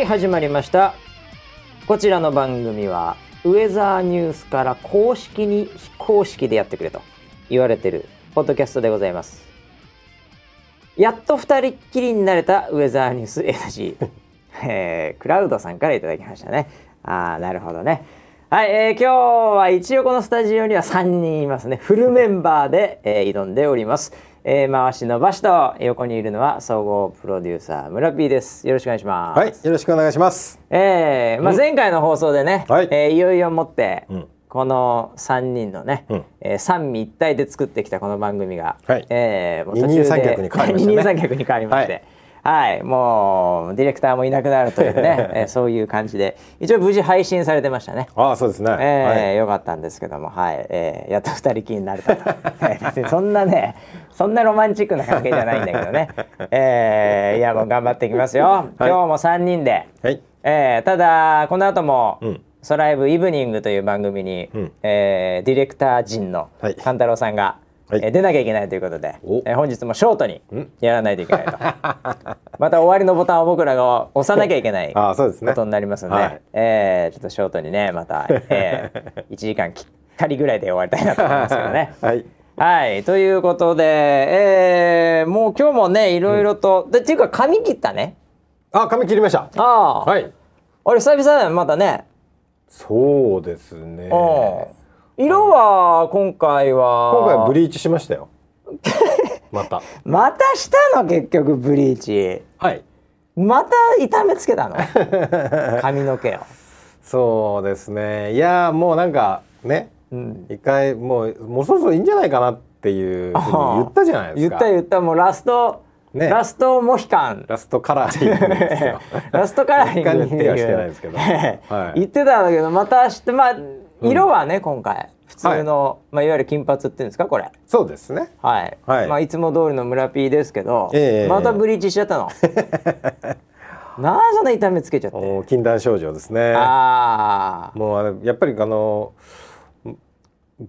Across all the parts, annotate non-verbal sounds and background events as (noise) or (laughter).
はい始まりました。こちらの番組はウェザーニュースから公式に非公式でやってくれと言われてるポッドキャストでございます。やっと二人っきりになれたウェザーニュース NG、(laughs) えー、クラウドさんからいただきましたね。ああなるほどね。はい、えー、今日は一応このスタジオには3人いますね。フルメンバーで、えー、挑んでおります。えー、回し伸ばしと横にいるのは総合プロデューサー村 P です。よろしくお願いします。はいよろしくお願いします。えー、まあ前回の放送でね、はい、えー、いよいよもって、うん、この3人のね、うん、えー、三位一体で作ってきたこの番組が、はい、えー、もう途中で二人三脚に変わりました、ね、(laughs) 二人三脚に変わりまして、はいはい、もうディレクターもいなくなるというね、(laughs) えー、そういう感じで一応無事配信されてましたね。ああそうですね。えー、はい、よかったんですけども、はい、えー、やっと二人きりになれたと。別 (laughs) にそんなね、そんなロマンチックな関係じゃないんだけどね。えー、いやもう頑張っていきますよ。はい、今日も三人で。はい。えー、ただこの後も。うんソライブイブニングという番組に、うん、えー、ディレクター陣の勘太郎さんが、はい、え出なきゃいけないということで、え本日もショートにやらないといけないと。(laughs) また終わりのボタンを僕らが押さなきゃいけない (laughs) ことになりますので、ねはい、えー、ちょっとショートにねまた、えー、(laughs) 1時間きっかりぐらいで終わりたいなと思いますけどね。はい。はい、ということで、えー、もう今日もねいろいろと、うん、でっていうか髪切ったね。あ髪切りました。ああはい。あれ久々だよまたね。そうですね色は今回は。今回はブリーチしましたよ。(laughs) また。またしたの？結局ブリーチ。はい。また痛めつけたの？(laughs) 髪の毛を。そうですね。いやもうなんかね、うん、一回もうもうそろそろいいんじゃないかなっていうふうに言ったじゃないですか。(laughs) 言った言った。もうラストね、ラストモヒカン。ラストカラーリングですよ。ラストカラーリングっていう。言ってたんだけどまたしてまあ色はね、うん、今回普通の、はい。まあ、いわゆる金髪っていうんですかこれ。そうですね。はい、はい。まあ、いつも通りの村 P ですけど、えー、またブリーチしちゃったの。(laughs) なんそんな痛めつけちゃって。禁断症状ですね。ああもうあれやっぱりあの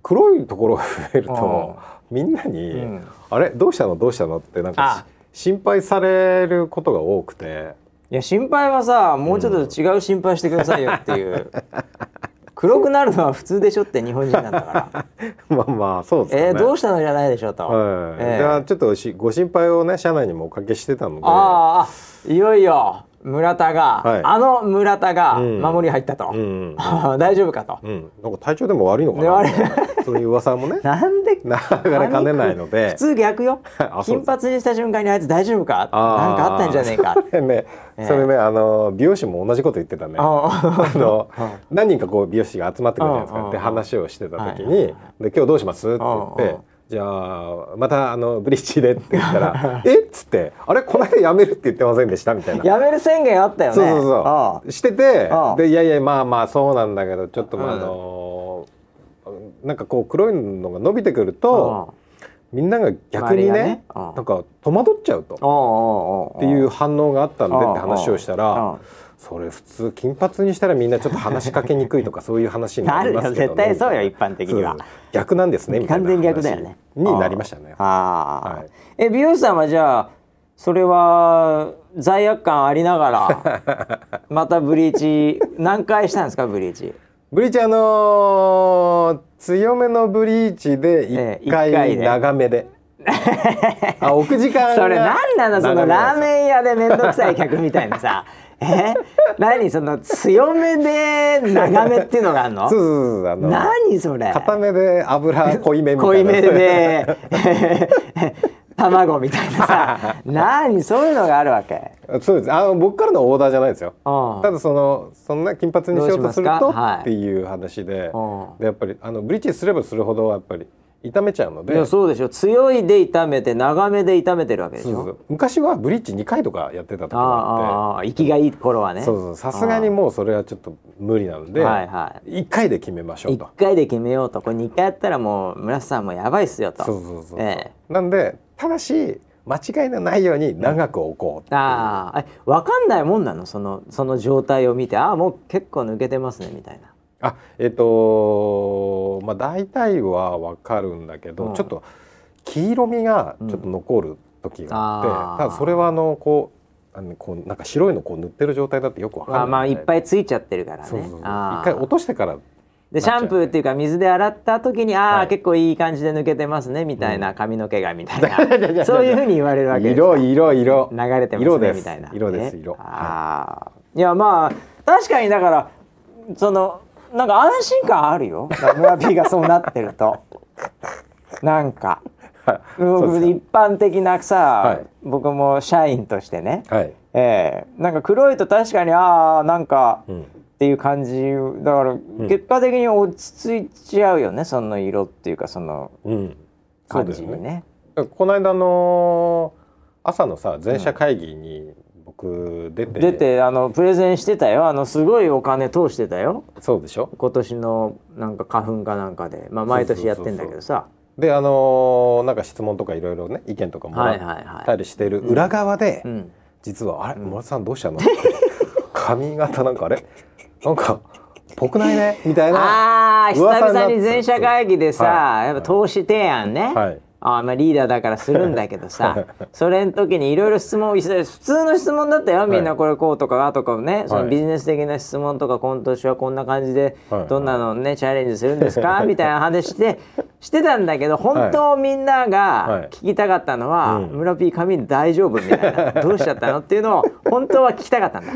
黒いところが増えるとみんなに、うん、あれどうしたの？どうしたの?」ってなんか心配されることが多くて。いや心配はさもうちょっと違う心配してくださいよっていう、(laughs) 黒くなるのは普通でしょって日本人なんだから。(laughs) まあまあそうですね、えー、どうしたのじゃないでしょうと、はい。えー、じゃあちょっとご心配をね社内にもおかけしてたので。ああいよいよ村田が、はい、あの村田が守り入ったと、うん。う (laughs) ん大丈夫かと、うん、なんか体調でも悪いのかな。そういう噂もね。なんで (laughs) 流れかねないので。普通逆よ。(laughs) 金髪にした瞬間にあいつ大丈夫か？なんかあったんじゃねえか。それね、えー、それねあの美容師も同じこと言ってたね。あの何人かこう美容師が集まってくるじゃないですか。って話をしてた時に「で今日どうします?」って言って。じゃあまたあのブリッジでって言ったら「(laughs) えっ?」つって「あれ？この間やめるって言ってませんでした」みたいな。やめる宣言あったよね。そうそうそう。しててでいやいやまあまあそうなんだけどちょっとあのなんかこう黒いのが伸びてくるとみんなが逆にねね。なんか戸惑っちゃうと。っていう反応があったんでって話をしたら。それ普通金髪にしたらみんなちょっと話しかけにくいとかそういう話になりますけど、(laughs) ね、絶対そうよ一般的には。逆なんですね完全逆だよね。になりましたねあ、はい、え美容師さんはじゃあそれは罪悪感ありながら (laughs) またブリーチ何回したんですかブリーチ？ブリーチあのー、強めのブリーチで一回長めで。(laughs) あ置く時間それ何なのそのラーメン屋で面倒くさい客みたいなさえ (laughs) 何その強めで長めっていうのがあるの？そうそうそうあの何それ？固めで油濃いめみたいな。濃いめで。(laughs) 卵みたいなさ。何そういうのがあるわけ？そうです。あの僕からのオーダーじゃないですよ。ただそのそんな金髪にしようとするとっていう話で。でやっぱりあのブリッジすればするほどやっぱり炒めちゃうので。そうでしょ。強いで炒めて長めで炒めてるわけでしょ。昔はブリッジ2回とかやってた時があって。息がいい頃はね。そうそう。さすがにもうそれはちょっと無理なので、はいはい、1回で決めましょうと。1回で決めようと。これ2回やったらもう村瀬さんもやばいっすよと。そうそうそう、ええ、なんでただし間違いのないように長く置こう、う。ん、ああ分かんないもんなの？そのその状態を見てああもう結構抜けてますねみたいなあえっ、ー、とまあ大体はわかるんだけど、うん、ちょっと黄色みがちょっと残る時があって、うん、ただそれはあのこうあのこうなんか白いのこう塗ってる状態だってよくわかんない、まあ、まあいっぱいついちゃってるからね。そうそう一回落としてからでシャンプーっていうか水で洗った時にああ、はい、結構いい感じで抜けてますねみたいな、髪の毛がみたいな。そういうふうに言われるわけです色色色。流れてますねみたいな。色です色。ああ、いやまあ確かにだからそのなんか安心感あるよ。村 P がそうなってると。なんか、はい、一般的なさ、はい、僕も社員としてね、はい、えー、なんか黒いと確かにああなんか、うん。っていう感じ。だから結果的に落ち着いちゃうよね、うん、その色っていうかその感じにね。うん、ね。この間の朝のさ全社会議に僕出て、出てあのプレゼンしてたよ。あのすごいお金通してたよ。そうでしょ？今年のなんか花粉かなんかで、まあ、毎年やってんだけどさ。であのー、なんか質問とかいろいろね意見とかもらったりしてる裏側で、実は「あれ？村さんどうしたの?」(laughs) 髪型なんかあれ？なんかぽくないね？みたいなああ久々に全社会議でさ、はい、やっぱ投資提案ね、はい、あまあリーダーだからするんだけどさ (laughs) それの時にいろいろ質問普通の質問だったよみんなこれこうとかあとかね、そのビジネス的な質問とか今年はこんな感じでどんなのねチャレンジするんですか？(laughs) みたいな話してしてたんだけど本当みんなが聞きたかったのは「村 P 髪大丈夫?」みたいな「どうしちゃったの?」っていうのを (laughs) 本当は聞きたかったんだ。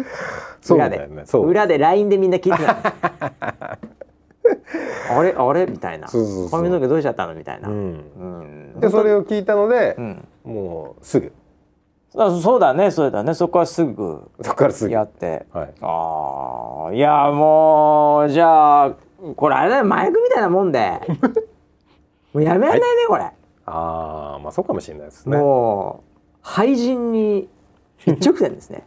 裏で、ね、裏で LINE でみんな聞いてた (laughs) あれあれ？みたいな。髪の毛どうしちゃったの？みたいな、うん。でそれを聞いたので、もうすぐ。あそうだねそうだね。そこからすぐそこからすぐ。やって、はい、ああいやもうじゃあこれあれだよ。麻薬みたいなもんで。(laughs) もうやめられないね、はい、これああまあそうかもしれないですね。もう廃人に一直線ですね。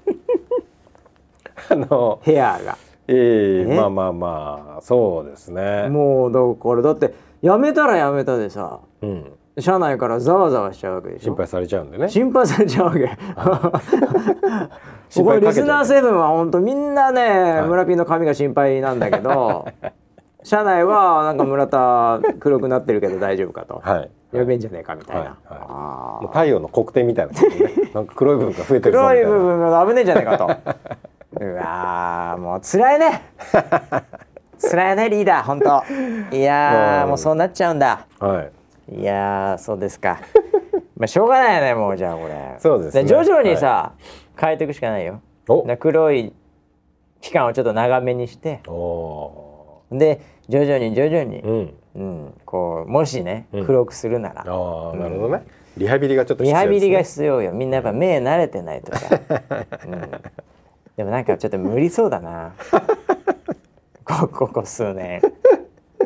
(laughs) あのヘアがええー、まあまあまあそうですね。もうだからだってやめたらやめたでさ、うん、社内からざわざわしちゃうわけでしょ。心配されちゃうんでね。心配されちゃうわけ。(laughs) これリスナーセブンは本当みんなね、はい、村ピーの髪が心配なんだけど (laughs) 社内はなんか村田黒くなってるけど大丈夫かと、はい、やべえんじゃねえかみたいな、はい。はい、太陽の黒点みたいな、ね、なんか黒い部分が増えてる黒い部分が危ねえんじゃねえかと (laughs) うわもう辛いね。(laughs) 辛いねリーダー本当。いや (laughs) もう。そうなっちゃうんだ、はい、いやそうですか。(laughs) まあしょうがないよねもうじゃあこれ。そうです、ね、徐々にさ、はい、変えていくしかないよ。黒い期間をちょっと長めにして。で徐々に徐々に、うん、うん、こうもしね黒くするなら、うん、ああなるほどね、リハビリがちょっと、ね、リハビリが必要よ。みんなやっぱ目慣れてないとさ、うんでもなんか (laughs) ちょっと無理そうだな。こここ数年。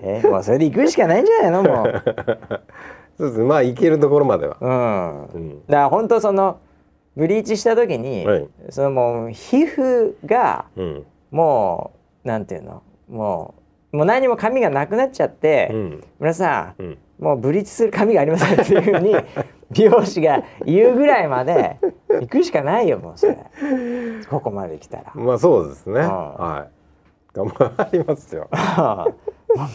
えもうそれで行くしかないんじゃないの？もう。そうですまあ行けるところまでは。うん、うん、だから本当そのブリーチした時に、はい、そのもう皮膚が、うん、もうなんていうの？もうもう何も髪がなくなっちゃって、うん、村さん、うん、もうブリーチする髪がありませんっていうふうに美容師が言うぐらいまで行くしかないよもうそれ。ここまで来たら。まあそうですね、うん、はい。頑張りますよ。(laughs)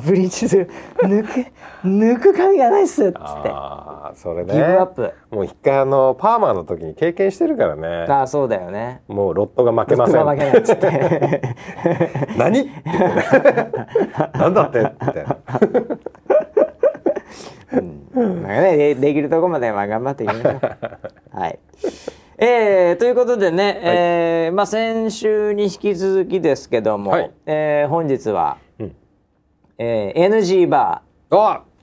ブリーチする。抜く抜く髪がないっすっつって。ああそれね。ギブアップ。もう一回あのパーマの時に経験してるからね。ああそうだよね。もうロットが負けません。ロットが負けないっつって。(laughs) 何？って言ってね。(laughs) なんだって？みたいなうん、まあねでできるところまでは頑張っていきましょう。(laughs) はい。えー、ということでね、はい、えー、まあ先週に引き続きですけども、はい、えー、本日は、うん、えー、NG バー。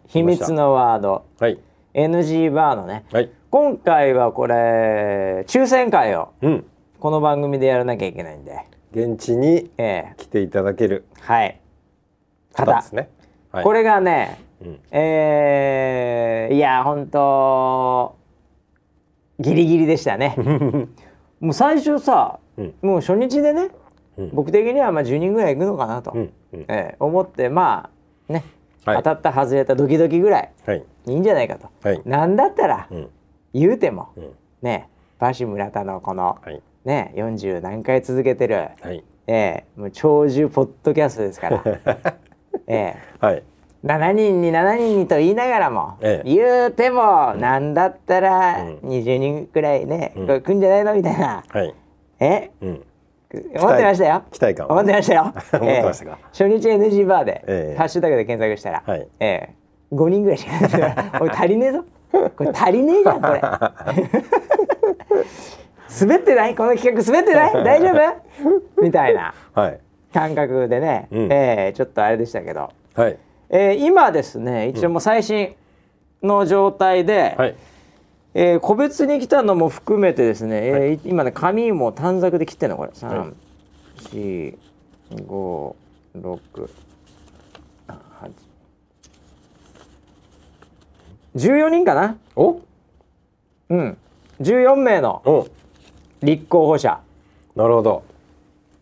秘密のワード、はい、NG バーのね、はい、今回はこれ抽選会を、うん、この番組でやらなきゃいけないんで。現地に来ていただける、えー、はい。方ですね、はい、これがねうん、えー、いや本当ギリギリでしたね。(laughs) もう最初さ、うん、もう初日でね、うん、僕的にはまあ10人ぐらい行くのかなと、うん。うん、えー、思ってまあね、はい、当たった外れたドキドキぐらい、はい、いいんじゃないかと、はい、なんだったら、言うても、ねバシ村田のこの、はい、ね40何回続けてる、はい、えー、もう長寿ポッドキャストですから。(laughs) えー、はい7人に7人にと言いながらも、ええ、言うても、なんだったら20人くらいね、うん、来んじゃないの？みたいな、はい、え、うん、思ってましたよ。期待感思ってましたよ。(laughs) 思ってましたか、初日 NG バーで、えー、ハッシュタグで検索したら、はい、えー、5人ぐらいしかいない。俺足りねえぞ。これ足りねえじゃんこれ。(laughs) 滑ってない？この企画滑ってない？(laughs) 大丈夫？みたいな感覚でね、はい、えー、ちょっとあれでしたけど、はいえー、今ですね一応もう最新の状態で、はい。えー、個別に来たのも含めてですね、はい、えー、今ね紙も短冊で切ってんのこれ。3、4、5、6、8。14人かな？お？うん。14名の立候補者。なるほど。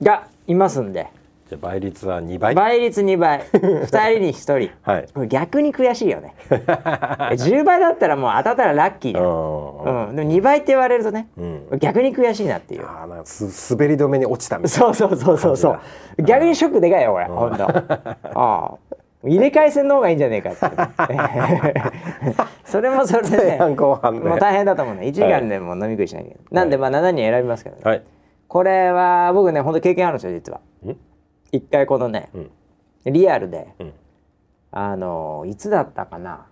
がいますんでじゃ倍率は2倍？倍率2倍。(laughs) 2人に1人、はい、これ逆に悔しいよね。(laughs) 10倍だったらもう当たったらラッキーだ、うん、でも2倍って言われるとね、うん、逆に悔しいなっていう。あなんかす滑り止めに落ちたみたいな。そうそうそうそう逆にショックでかいよこれ、うん、本当。ああ。入れ替え戦の方がいいんじゃねえかって。(laughs) それもそれでねね。もう大変だと思うね。1時間でも飲み食いしなきゃ、はい、なんでまあ7人選びますけどね、はい、これは僕ね本当経験あるんですよ実は一回このね、うん、リアルで、うん、あのいつだったかな。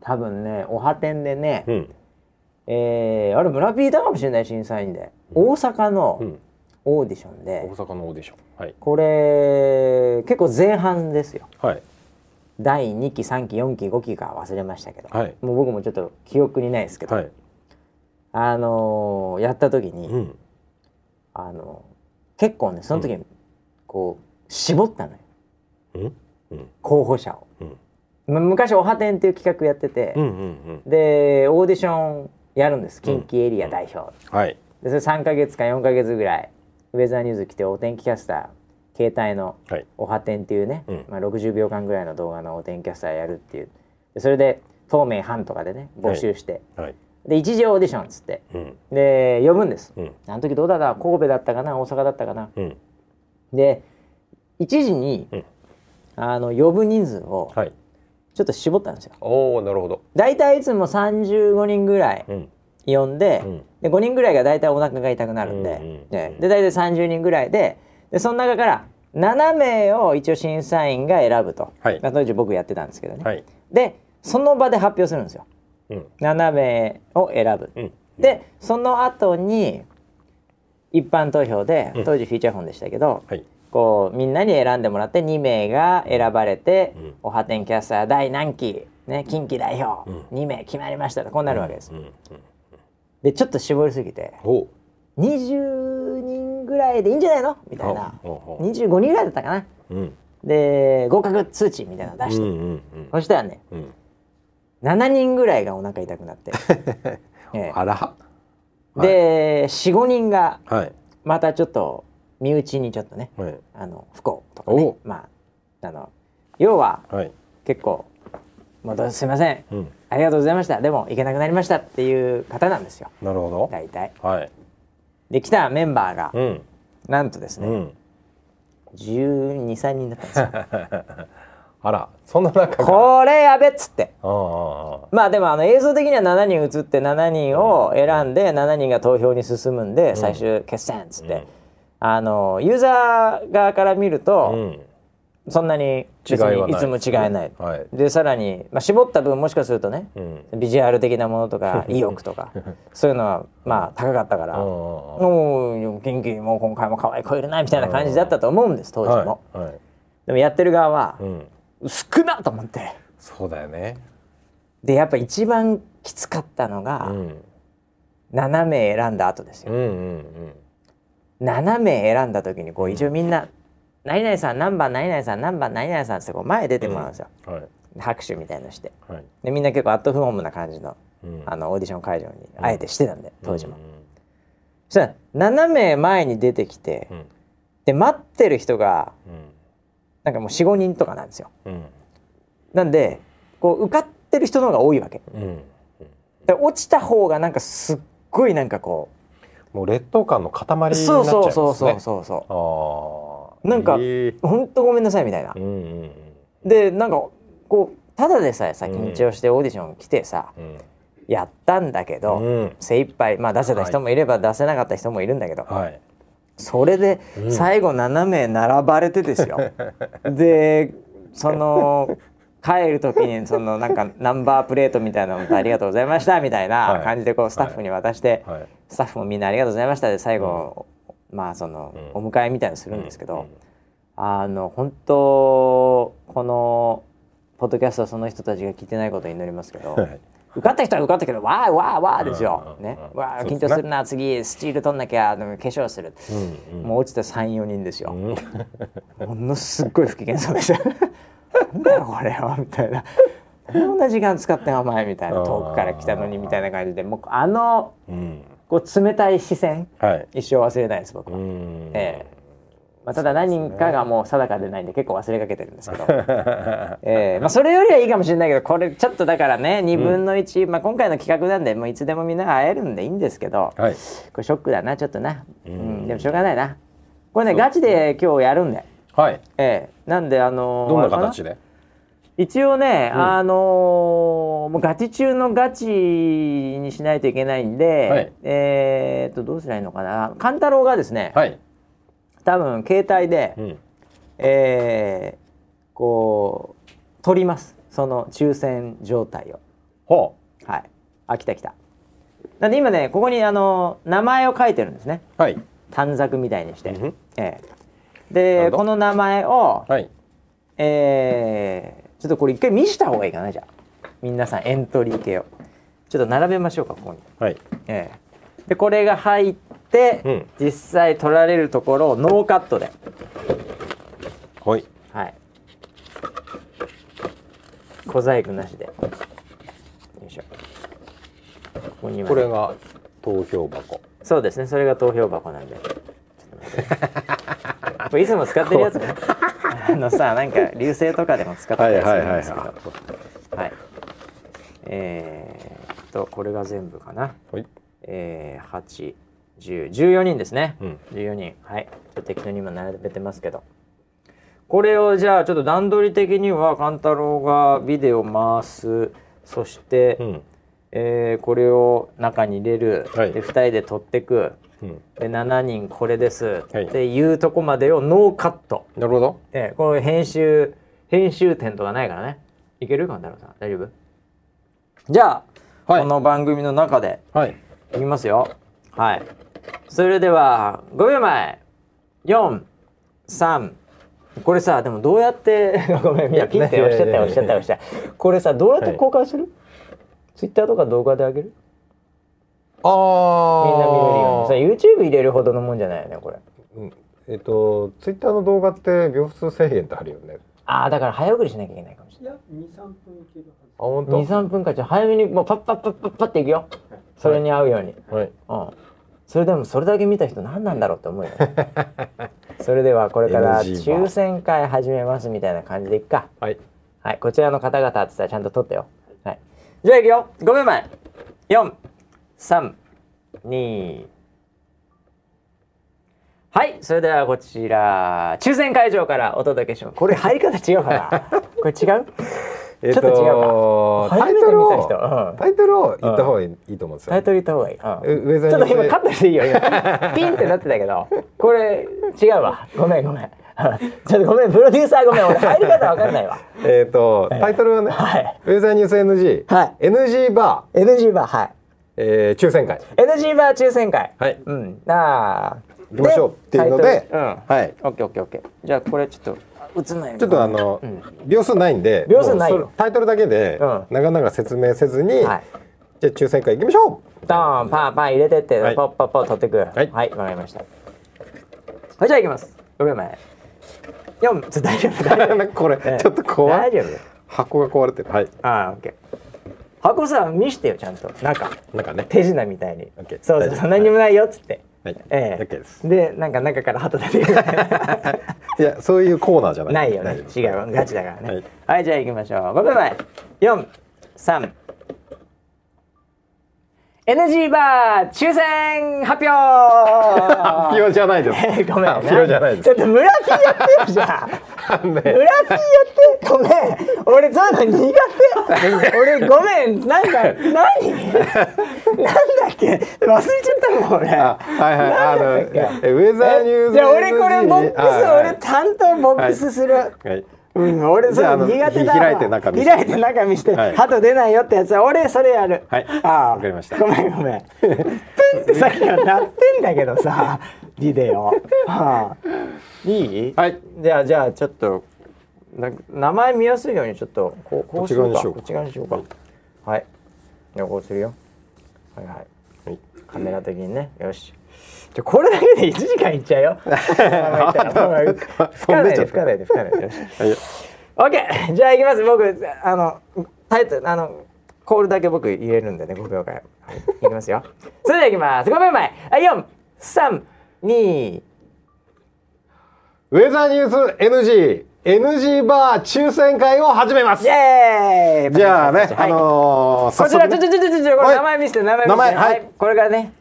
多分ねおは店でね、うん、えー、あれ村ピーターかもしれない審査員で、大阪のオーディションで、大阪のオーディション、はい、これ結構前半ですよ、はい、第2期3期4期5期か忘れましたけど、はい、もう僕もちょっと記憶にないですけど、はい、あのー、やった時に、うん、あのー、結構ねその時、こう絞ったのよ、うん、候補者を。うん、昔おはてんっていう企画やってて、うんうんうん、でオーディションやるんです。近畿エリア代表、はい、でそれ3か月か4か月ぐらいウェザーニュース来てお天気キャスター携帯のおはてんっていうね、はい、まあ、60秒間ぐらいの動画のお天気キャスターやるっていう。でそれで透明版とかでね募集して、はいはい、で一次オーディションっつって、うん、で呼ぶんです、うん、あの時どうだった？神戸だったかな？大阪だったかな、うん、で一時に、うん、あの呼ぶ人数をちょっと絞ったんですよ。おおなるほど。大体いつも35人ぐらい呼んで,、で5人ぐらいが大体お腹が痛くなるんで,、でで大体30人ぐらいででその中から7名を一応審査員が選ぶと、はい、当時僕やってたんですけどね。はい、でその場で発表するんですよ。うん、7名を選ぶ。うん、でその後に一般投票で当時フィーチャーフォンでしたけど、はい、こうみんなに選んでもらって2名が選ばれて、うん、おはてんキャスター第何期、ね、近畿代表、うん、2名決まりましたとこうなるわけです。でちょっと絞りすぎて20人ぐらいでいいんじゃないの？みたいな。25人ぐらいだったかな。うん、で合格通知みたいなの出して、うんうんうん、そしたらね、うん、7人ぐらいがお腹痛くなって。ええ、あらで、はい、45人がまたちょっと身内にちょっとね、はい、あの不幸とかねまああの要は、はい、結構「もうすいません、うん、ありがとうございました。でも行けなくなりました」っていう方なんですよ。なるほど。大体。はい、で来たメンバーが、うん、なんとですね、うん、1 2 3人だったんですよ。(laughs) あらそんな中これやべっつって。まあでもあの映像的には7人映って7人を選んで7人が投票に進むんで最終決戦っつって、あのユーザー側から見ると、そんなに違いいつも違いない、はい、でさらに、まあ、絞った分もしかするとね、うん、ビジュアル的なものとか (laughs) 意欲とかそういうのはまあ高かったからもう元気もう今回も可愛い子いるなみたいな感じだったと思うんです当時も、はいはい、でもやってる側は、うん、少なと思って。そうだよね。でやっぱ一番きつかったのが、うん、7名選んだ後ですよ、うん。うんうん7名選んだ時にこう一応みんな「何々さん何番何々さん何番何々さん」ってこう前出てもらうんですよ、うん。はい、拍手みたいのして、はい、でみんな結構アットホームな感じの,、あのオーディション会場にあえてしてたんで、当時も、そしたら7名前に出てきて、で待ってる人が、なんかもう45人とかなんですよ、なんでこう受かってる人の方が多いわけ、で落ちた方がなんかすっごいなんかこうもう劣等感の塊になっちゃいますね。そうそうそうそうそう。なんか、えー、本当ごめんなさいみたいな。うんうんうん、でなんかこうただでさえさ緊張してオーディション来てさ、うん、やったんだけど、うん、精一杯まあ出せた人もいれば出せなかった人もいるんだけど、はい、それで最後7名並ばれてですよ。(laughs) でその帰る時にそのなんかナンバープレートみたいなのありがとうございましたみたいな感じでこうスタッフに渡して、スタッフもみんなありがとうございましたで最後、まあそのお迎えみたいにするんですけど、あの本当このポッドキャストはその人たちが聞いてないことを祈りますけど、受かった人は受かったけどわーわーわーですよ、ね。わー緊張するな次スチール取んなきゃ化粧する、もう落ちた34人ですよ、ものすごい不機嫌そうでした。なんだよこれはみたいな。こんな時間使ってお前みたいな。遠くから来たのにみたいな感じで。もうあの、こう冷たい視線、一生忘れないです僕は。ええまあ、ただ何人かがもう定かでないんで結構忘れかけてるんですけど、(laughs) えーまあ、それよりはいいかもしれないけどこれちょっとだからね2分の1、うん、まあ、今回の企画なんでもういつでもみんなが会えるんでいいんですけど、はい、これショックだなちょっとな、うん、うん、でもしょうがないな。これねガチで今日やるんで、はい。えー、なんであのー、どんな形で？一応ね、うん、あのー、もうガチ中のガチにしないといけないんで、はい、えっとどうすりゃいいのかな？勘太郎がですね、はい多分携帯で、うん、えー、こう取りますその抽選状態を。ほうはいあ来た来た。なんで今ねここにあの名前を書いてるんですね。はい。短冊みたいにして。うん、えー、でこの名前を、はい、えー、ちょっとこれ一回見した方がいいかなじゃあ皆さんエントリー系をちょっと並べましょうかここに。はい。えー、でこれが入っ、うん、実際取られるところをノーカットで。はい。はい。小細工なしで。よいしょ。ここにこれが投票箱。そうですね。それが投票箱なんで。(laughs) これいつも使ってるやつね。(laughs) あのさなんか流星とかでも使ってたりするんですけど。はいえー、っとこれが全部かな、はい、えー、8 10 14人ですね、うん、14人。はい。ちょっと適当に今並べてますけど。これをじゃあちょっと段取り的には勘太郎がビデオ回す。そして、うん、えー、これを中に入れる、はい、で2人で撮ってく、うん、で7人これです、はい、っていうとこまでをノーカット。なるほど、えー、この編集編集点とかないからね。いける？勘太郎さん。大丈夫？じゃあ、はい、この番組の中で、はい、いきますよ。はいそれでは5秒前43これさでもどうやって (laughs) ごめんいやピッて押しちゃったよ押しちゃった押しちゃった。これさどうやって公開する、はい、ツイッターとか動画であげる？ああみんな見れるようにさ YouTube 入れるほどのもんじゃないよねこれ、うん、えっ、とツイッターの動画って秒数制限ってあるよね。ああだから早送りしなきゃいけないかもしれない。いや23分いけるはず。あ23分かじゃ早めにもうパッパッパッパッパッていくよ、それに合うように。はい、うんそれでもそれだけ見た人何なんだろうって思うよ、ね、(laughs) それではこれから抽選会始めますみたいな感じでいくか。はい、はい、こちらの方々って言ったらちゃんと取ってよ、はい、じゃあいくよ。5秒前432はい。それではこちら抽選会場からお届けします。これ入り方違うかな？(laughs) これ違う？えー、ちょっと違うか。タイトルを、うん、タイトルを言った方がいいと思うんですよ。タイトル言った方がいい。うん、ちょっと今カットしていいよ。(laughs) ピンってなってたけど、これ違うわ。ごめんごめん。(laughs) ちょっとごめんプロデューサーごめん俺入り方わかんないわ。(laughs) えっとタイトルはね、はい、ウェザーニュース NG、はい、NG バー、NG バーはい。えー、抽選会。NG バー抽選会。はい。うん。ああ。行きましょうっていうので、うん、はい。オッケーオッケーオッケー。じゃあこれちょっと。映んないちょっとあの、うん、秒数ないんで秒数ないタイトルだけで、長々説明せずに、はい、じゃあ抽選会行きましょう。ドーンパンパン入れてって、はい、ポッポッポ取ってく。はい。はいわかりました。はいじゃあ行きます。5秒前4ちょ大丈夫大丈夫。(laughs) これ、ちょっと怖い。大丈夫。箱が壊れてる。はい。ああオッケー。箱さ見してよちゃんと。中。中ね。手品みたいに。そうそうそ何にもないよっつってはい、ええ。ー、でなんか中から鳩出てくる。(laughs) いやそういうコーナーじゃない。ないよね。違う。ガチだからね、はい、はい、じゃあ行きましょう。5秒前43 NG バー抽選発表。(laughs) 発表じゃないです。ごめん。発表じゃないです。ちょっと村ピーやってるじゃん。あ (laughs) のね。裏ピーやってごめん。俺そういうの苦手。俺ごめん。なんか何？なんけ忘れちゃったもん俺。あはいはいあのウェザーニュースじゃあ俺これボックス、俺担当ボックスする、はい。うん、俺それ苦手だわ。開いて中見せて。開いて中見して、はい。鳩出ないよってやつは俺それやる。はい。ああ。わかりました。ごめんごめん。プンってさっきから鳴ってんだけどさビデオ、はあ、いい？はい。じゃあじゃあちょっとな名前見やすいようにちょっとこうこうしようか。こっち側にしようか。はい。じゃあこうするよ。はいはいはいカメラ的にね。よし。じゃこれだけで1時間いっちゃうよ。(laughs) 吹かないで吹かないで吹かないで。よし。はいオッケー。じゃあ行きます。僕あのタイトルあのコールだけ僕入れるんでね。5秒間、はい、いきますよ。(laughs) それではいきます。5秒前はい432ウェザーニュース NG NG バー抽選会を始めます。イエーイ。じゃあね、はい。あのー、こちらちょちょちょちょちょこれ名前見せて名前見せて。名前はい。これがね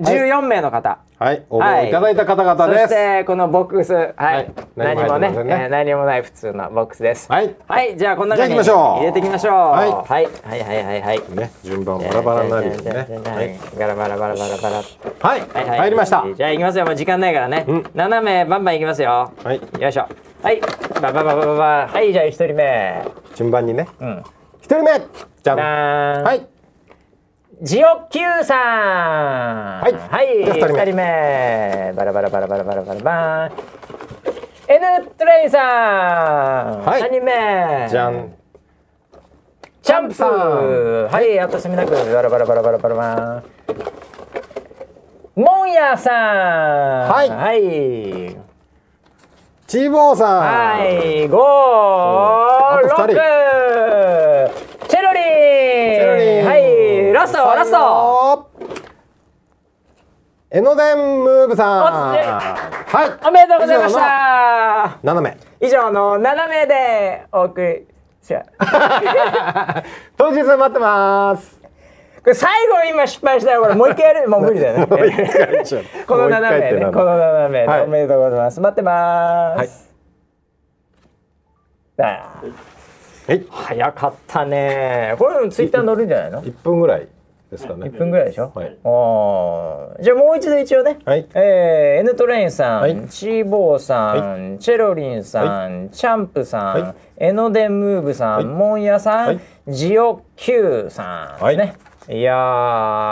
14名の方、はい。応募い。ただいた方々です、そしてこのボックス。はい、はい。何もねね。えー何もない普通のボックスです。はい。はい。じゃあこんな感じじゃあ行きましょう。入れていきましょう。はい。はい。はいはいはいはい。ね順番バラバラになるよね。はい。ガラバラバラバラバラ。はい、はいはい。入りました。じゃあ行きますよ。もう時間ないからね、うん。斜めバンバン行きますよ。はい。よいしょはい。ババババババはいじゃあ一人目。順番にね。うん。一人目。じゃん。ははい。ジオキューさん。はい。はいじゃあ二人目。二人目。バラバラバラバラバラバラバーン N トレインさん。はい。三人目。じゃん。チャンプ。チャンプさん。はいあとすみなく。バラバラバラバラバラバーンモンヤさん。はい。はいチーボーさん。はい、五、六、チェロリン。チェロリンはい、ラスト、ラスト。ト江ノ電ムーブさん。はい。おめでとうございました。7名。以上の七名でお送りしや。(laughs) 当日待ってますこれ最後今失敗したよ。これもう一回やる、もう無理だよね。この七名ね、この七名で、はい。おめでとうございます。待ってます。はい。はい。早かったね。これツイッター載るんじゃないの？1分ぐらいですかね。1分ぐらいでしょ、はい。じゃあもう一度一応ね、はい。えー、N トレインさん、はい。チーボーさん、チェロリンさん、チャンプさん、はい。エノデンムーブさん、はい。モンヤさん、はい。ジオキューさん、はい。ねいや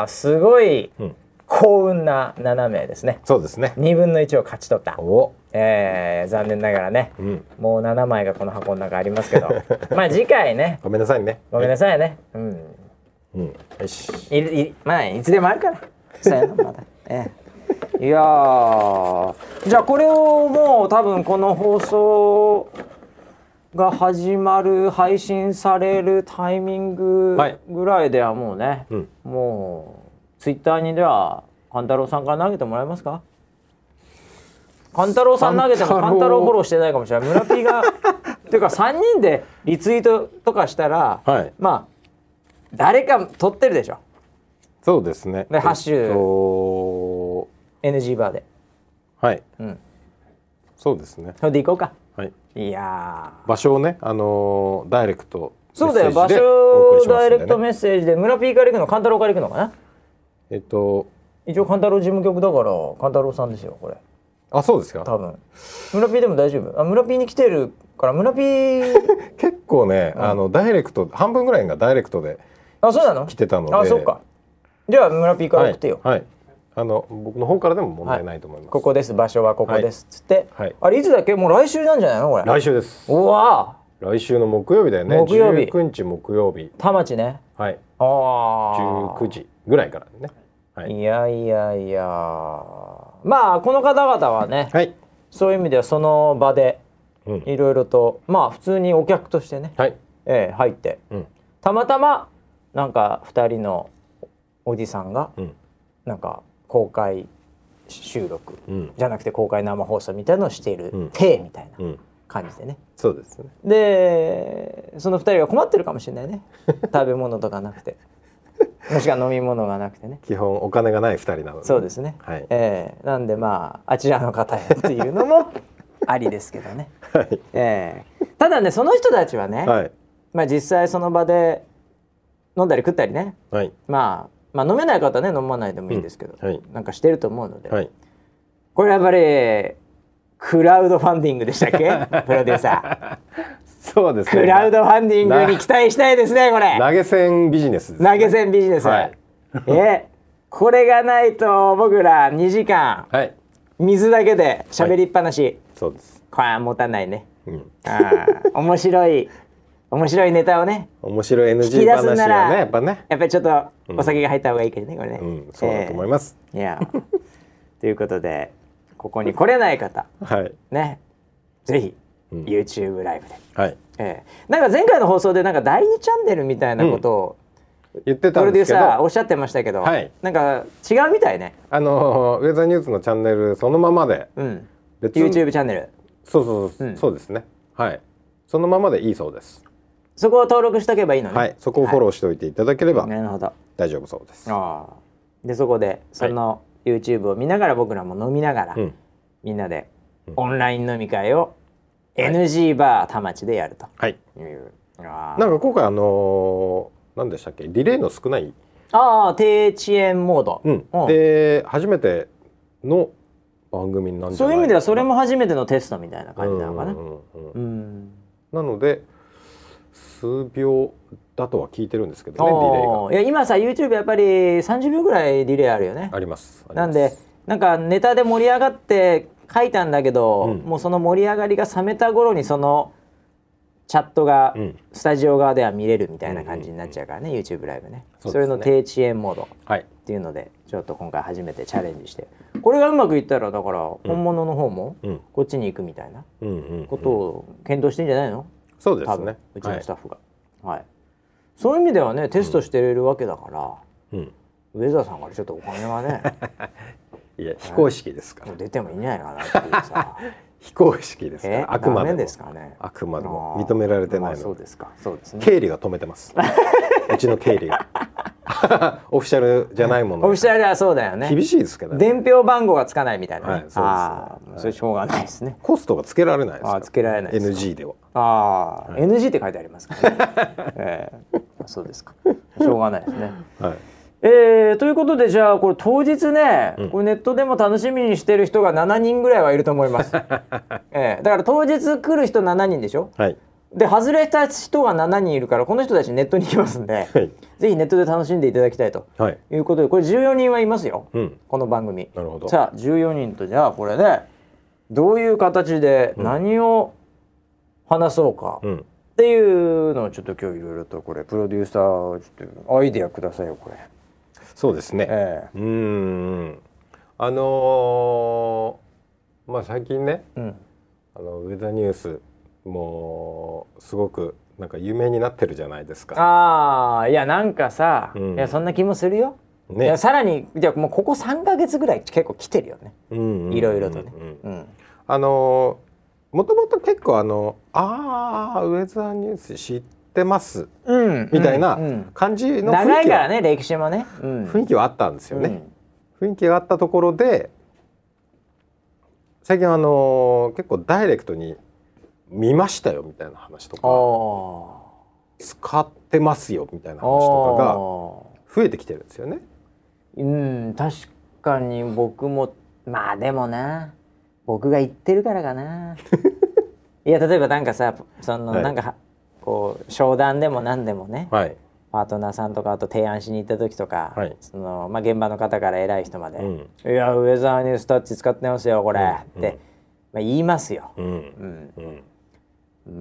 ーすごいうん。幸運な7名ですね。そうですね。2分の1を勝ち取った、お。えー、残念ながらね、うん。もう7枚がこの箱の中ありますけど。(laughs) まあ次回ね。ごめんなさいね。ごめんなさいね、うん。うん。よし。いるいる。まあいつでもあるから。そうやなまだ。(laughs) ええ。いやー。じゃあこれをもう多分この放送が始まる配信されるタイミングはい。ぐらいではもうね、うん。もうツイッターにでは勘太郎さんから投げてもらえますか？勘太郎さん投げても勘太郎フォローしてないかもしれない。村 P がっ (laughs) ていうか3人でリツイートとかしたら、はい。まあ誰か撮ってるでしょ。そうですね。でハッシュえっと NG バーで。はい。うん。そうですね。それで行こうかはい。いや場所をねあのーダイレクトーそうだよ。場メッセージでお送り所しますんでね。ダイレクトメッセージで村 P から行くの勘太郎から行くのかな？えっと一応勘太郎事務局だから勘太郎さんですよこれ。あそうですか？多分。村 P でも大丈夫。あ村 P に来てるから村 P (laughs) 結構ね、あのダイレクト半分ぐらいがダイレクトであそうなの？来てたので。あそっか。じゃあ村 P から送ってよ、はい、はいあの僕の方からでも問題ないと思います、ここです。場所はここです、つって、はい。あれいつだっけ？もう来週なんじゃないの？これ。来週です。うわ。来週の木曜日だよね。木曜日。19日木曜日。田町ね。はい。ああ19時ぐらいからね。はい。いやいやいや。まあこの方々はね、はい、そういう意味ではその場でうん、いろいろとまあ普通にお客としてね、はい、ええ入ってうん。たまたまなんか2人のおじさんがうん。なんか公開収録うん。じゃなくて公開生放送みたいのをしているうん。体みたいなうん。感じでね。そうですね。でその2人が困ってるかもしれないね。(laughs) 食べ物とかなくて。もしくは飲み物がなくてね。基本お金がない二人なのでそうですね、はい。ええなんでまああちらの方へっていうのも (laughs) ありですけどね、はい。えー、ただねその人たちはね、はい、まあ、実際その場で飲んだり食ったりね、はい、まあ、まあ飲めない方はね飲まないでもいいですけど、うんはい、なんかしてると思うので、はい、これやっぱりクラウドファンディングでしたっけ？(laughs) プロデューサー。そうですね。クラウドファンディングに期待したいですね、これ。投げ銭ビジネス、ね、投げ銭ビジネス。はい、え、これがないと僕ら2時間、はい、水だけで喋りっぱなし。はい、そうです。これは持たないね。うん、あ面白い面白いネタをね面白い NG 話はねやっぱね。やっぱりちょっとお酒が入った方がいいけどね、これね、うん、そうだと思います、えー、いや。(laughs) ということでここに来れない方、はい、ね。ぜひ YouTube ライブで、はい。えー、なんか前回の放送でなんか第2チャンネルみたいなことを、うん、言ってたプロデューサーおっしゃってましたけど、はい、なんか違うみたいね。あのウェザーニュースのチャンネルそのままで、うん、YouTube チャンネル。そうそうそう、うん、そうですね。はい。そのままでいいそうですそこを登録しとけばいいのね。はい。そこをフォローしておいていただければ、はい、なるほど。大丈夫そうです。ああ。でそこでその YouTube を見ながら僕らも飲みながら、うん、みんなでオンライン飲み会を NG バー田町でやると。はい。なんか今回あのー、何でしたっけ？リレーの少ないああ低遅延モード、うん、うん、で初めての番組なんそういう意味ではそれも初めてのテストみたいな感じなのかな、うん。うん、なので数秒だとは聞いてるんですけどねリレーが。いや今さ YouTube やっぱり30秒ぐらいリレーあるよね。ありますなんでなんかネタで盛り上がって書いたんだけど、うん、もうその盛り上がりが冷めた頃にそのチャットがスタジオ側では見れるみたいな感じになっちゃうからね、うん、YouTube ライブね。そ、ね、れの低遅延モードっていうので、ちょっと今回初めてチャレンジして。これがうまくいったらだから本物の方もこっちに行くみたいなことを検討してんじゃないの、そうですね。うちのスタッフが、はい、はい、そういう意味ではねテストしてるわけだから、うん、ウェザーさんからちょっとお金がね。(laughs) いや非公式ですから、出てもいないかなっていうさ (laughs) 非公式ですからあくまでも。ですかね。あくまでも。認められてないので、そうですか。そうですね。経理が止めてます。(laughs) うちの経理が。(laughs) オフィシャルじゃないものオフィシャルはそうだよね。厳しいですけど、ね、伝票番号がつかないみたいな、ね、はい、そうです、あそれしょうがないですね。コストがつけられないあつけられない NG では。ああ、はい、NG って書いてありますからね、(laughs) えー、そうですか。しょうがないですね。はいえー、ということでじゃあこれ当日ね、うん、これネットでも楽しみにしてる人が7人ぐらいはいると思います、(laughs) えー、だから当日来る人7人でしょ、はい、で外れた人が7人いるからこの人たちネットに行きますんで、はい、ぜひネットで楽しんでいただきたいと、はい、いうことでこれ14人はいますよ、うん、この番組。なるほど。さあ14人とじゃあこれねどういう形で何を話そうか、うん、っていうのをちょっと今日いろいろとこれプロデューサーちょっとアイデアくださいよこれ。そうですね。えー、うんあのー、まあ最近ね、うん、あのウェザーニュースもうすごくなんか有名になってるじゃないですか。ああいやなんかさ、うん、いやそんな気もするよ。ね、さらにじゃもうここ3か月ぐらい結構来てるよね、いろいろとね。うん、あのもともと結構あのああウェザーニュース知ってってます、うん、みたいな感じの長いからね歴史もね、うん、雰囲気はあったんですよね、雰囲気があったところで最近あの結構ダイレクトに見ましたよみたいな話とか。使ってますよみたいな話とかが増えてきてるんですよね。うん確かに僕もまあでもな。僕が言ってるからかな。(laughs) いや例えばなんかさその、はい、なんかこう商談でも何でもね、はい、パートナーさんとかあと提案しに行った時とか、はい、そのまあ、現場の方から偉い人まで「うん、いやウェザーニュースタッチ使ってますよこれ」って、まあ、言いますよ。うん。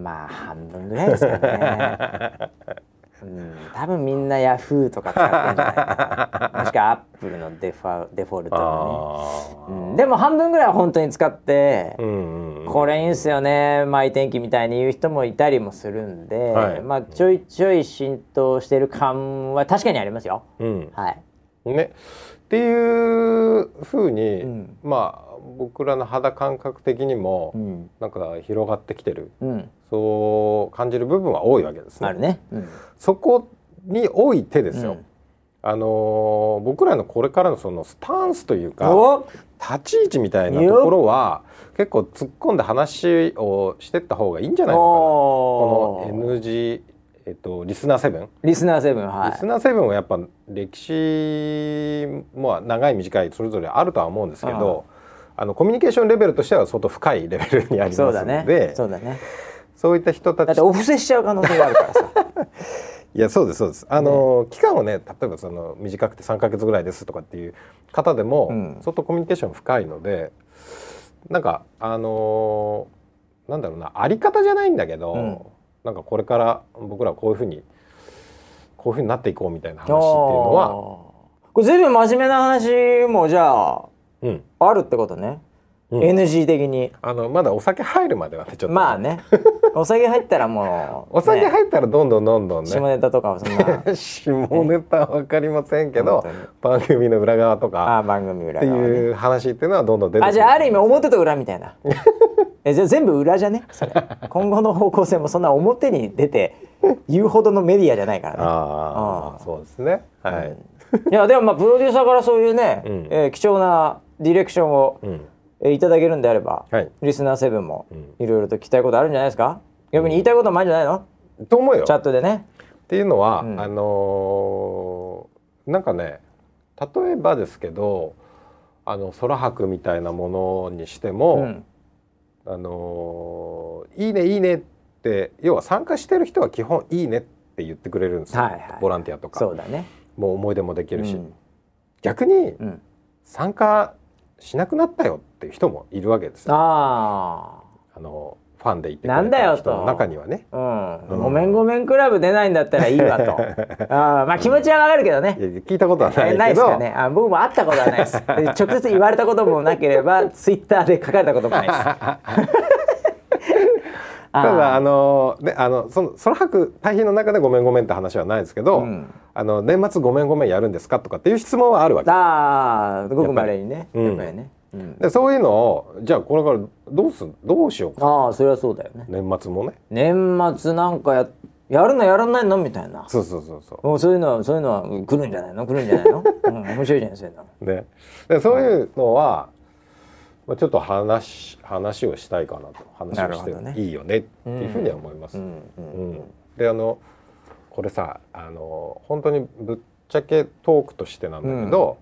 まあ半分ぐらいですかね。(laughs) うん、多分みんなヤフーとか使ってるんじゃないかな。(laughs) もしくはアップルのデファデフォルトのね、うん、でも半分ぐらいは本当に使って、うんうん、これいいんすよねマイ天気みたいに言う人もいたりもするんで、はい、まあちょいちょい浸透してる感は確かにありますよ。うん、はい。ね、っていうふうに、うん、まあ僕らの肌感覚的にも、うん、なんか広がってきてる、うん、そう感じる部分は多いわけですね。あるね、そこにおいてですよ、あのー、僕らのこれからのそのスタンスというか立ち位置みたいなところは結構突っ込んで話をしてった方がいいんじゃないのかな。この NG えっと、リスナーセブン。リスナーセブンはい。リスナーセブンはやっぱ歴史も長い短いそれぞれあるとは思うんですけどあのコミュニケーションレベルとしては相当深いレベルにありますので。そうだね。そういった人たち。だってお布施しちゃう可能性があるからさ。(laughs) いやそうですそうです。あの、ね、期間はね例えばその短くて3か月ぐらいですとかっていう方でも、うん、相当コミュニケーション深いのでなんかあのー、なんだろうなあり方じゃないんだけど、うん、なんかこれから僕らこういうふうにこういうふうになっていこうみたいな話っていうのはこれ全部真面目な話もじゃあ、うん、あるってことね。うん、NG 的に。あのまだお酒入るまではねちょっと。まあねお酒入ったらもう、お酒入ったらどんどんどんどんね。下ネタとかはそんな。(laughs) 下ネタは分かりませんけど番組の裏側とか。あ番組裏っていう話っていうのはどんどん出てあじゃあある意味表と裏みたいな。えじゃ全部裏じゃね？それ。今後の方向性もそんな表に出て言うほどのメディアじゃないからね。ああそうですね。はい、うん、いやでもまあプロデューサーからそういうね、うん、えー、貴重なディレクションを、うんえいただけるんであれば、はい、リスナー7もいろいろと聞きたいことあるんじゃないですか？逆に言いたいこともあるんじゃないの、うん、と思うよ。チャットでね。っていうのは、うん、あのー、なんかね例えばですけどあの空白みたいなものにしても、うん、あのー、いいねいいねって要は参加してる人は基本いいねって言ってくれるんですよ、はいはい、ボランティアとか。そうだね。もう思い出もできるし、逆に参加しなくなったよっていう人もいるわけですよ。ああのファンでいてくれた人の中にはね。うん、うん、ごめんごめんクラブ出ないんだったらいいわと。あ (laughs) まあ気持ちはわかるけどね。聞いたことはない。ないですかね。あ僕も会ったことはないです。(laughs) 直接言われたこともなければツイッターで書かれたこともないです。(laughs) ただあのねあのその空白大変の中でごめんごめんって話はないですけど、うん、あの年末ごめんごめんやるんですかとかっていう質問はあるわけ。ああごくまれにね。やっぱり。ね。うん、でそういうのをじゃあこれからどうすどうしようか。ああそれはそうだよね。年末もね。年末なんかややるのやらないのみたいな。そうそうそうそう。もうそういうのはそういうのは来るんじゃないの？来るんじゃないの、(laughs) うん、面白いじゃないそういうの。ね。でそういうのは、まあ、ちょっと話話をしたいかなと。話をして、いいよねっていうふうには思います。であのこれさあの本当にぶっちゃけトークとしてなんだけど、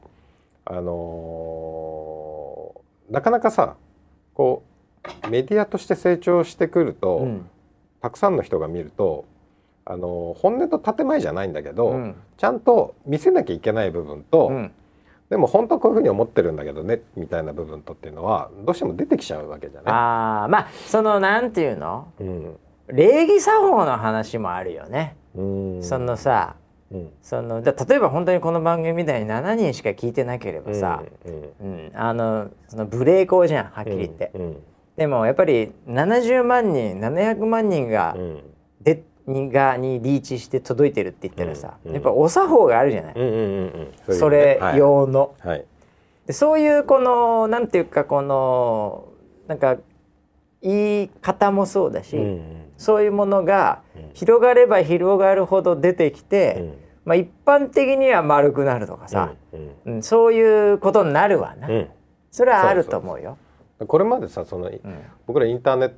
うん、あのなかなかさこうメディアとして成長してくると、うん、たくさんの人が見るとあの本音と建前じゃないんだけど、うん、ちゃんと見せなきゃいけない部分と、でも本当はこういうふうに思ってるんだけどねみたいな部分とっていうのはどうしても出てきちゃうわけじゃない？あまあそのなんていうの、うん、礼儀作法の話もあるよね。そのさ、うん、その例えば本当にこの番組みたいに7人しか聞いてなければさ、うん、うん、あのその無礼講じゃんはっきり言って。でもやっぱり70万人700万人がで、にがにリーチして届いてるって言ったらさ、うんうん、やっぱお作法があるじゃない、うんうんうん、それ用の。はい、でそういうこのなんていうかこのなんか言い方もそうだし、うんうん、そういうものが広がれば広がるほど出てきて、うん、まあ、一般的には丸くなるとかさ、うん、うん、そういうことになるわな、それはあると思うよ。これまでさその、僕らインターネッ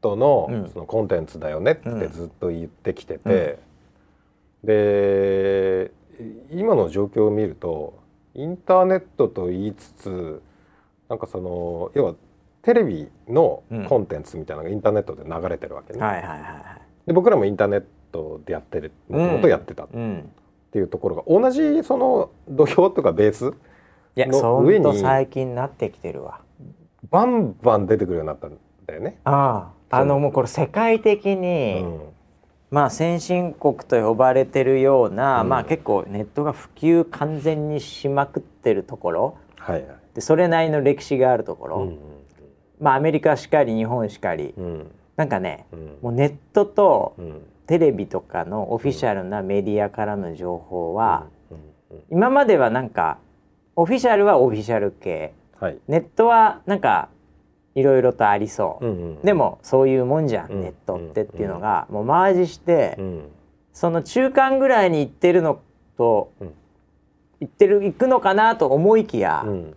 トのそのコンテンツだよねってずっと言ってきてて、で今の状況を見るとインターネットと言いつつなんかその要はテレビのコンテンツみたいなのがインターネットで流れてるわけね。で僕らもインターネットでやってるもともとやってた。っていうところが同じその土俵とかベースの上に最近なってきてるわ。バンバン出てくるようになったんだよね。ああ。あのもうこれ世界的に、うん、まあ先進国と呼ばれてるような、うん、まあ結構ネットが普及完全にしまくってるところ、はいはい、でそれなりの歴史があるところ、うん、まあアメリカしかり日本しかり、うん、なんかね、もうネットとテレビとかのオフィシャルなメディアからの情報は、今まではなんかオフィシャルはオフィシャル系、はい、ネットはなんかいろいろとありそう、うんうん、でもそういうもんじゃん、うん、ネットってっていうのが。もうマージして、うん、その中間ぐらいに行ってるのと言ってる行くのかなと思いきや、うん、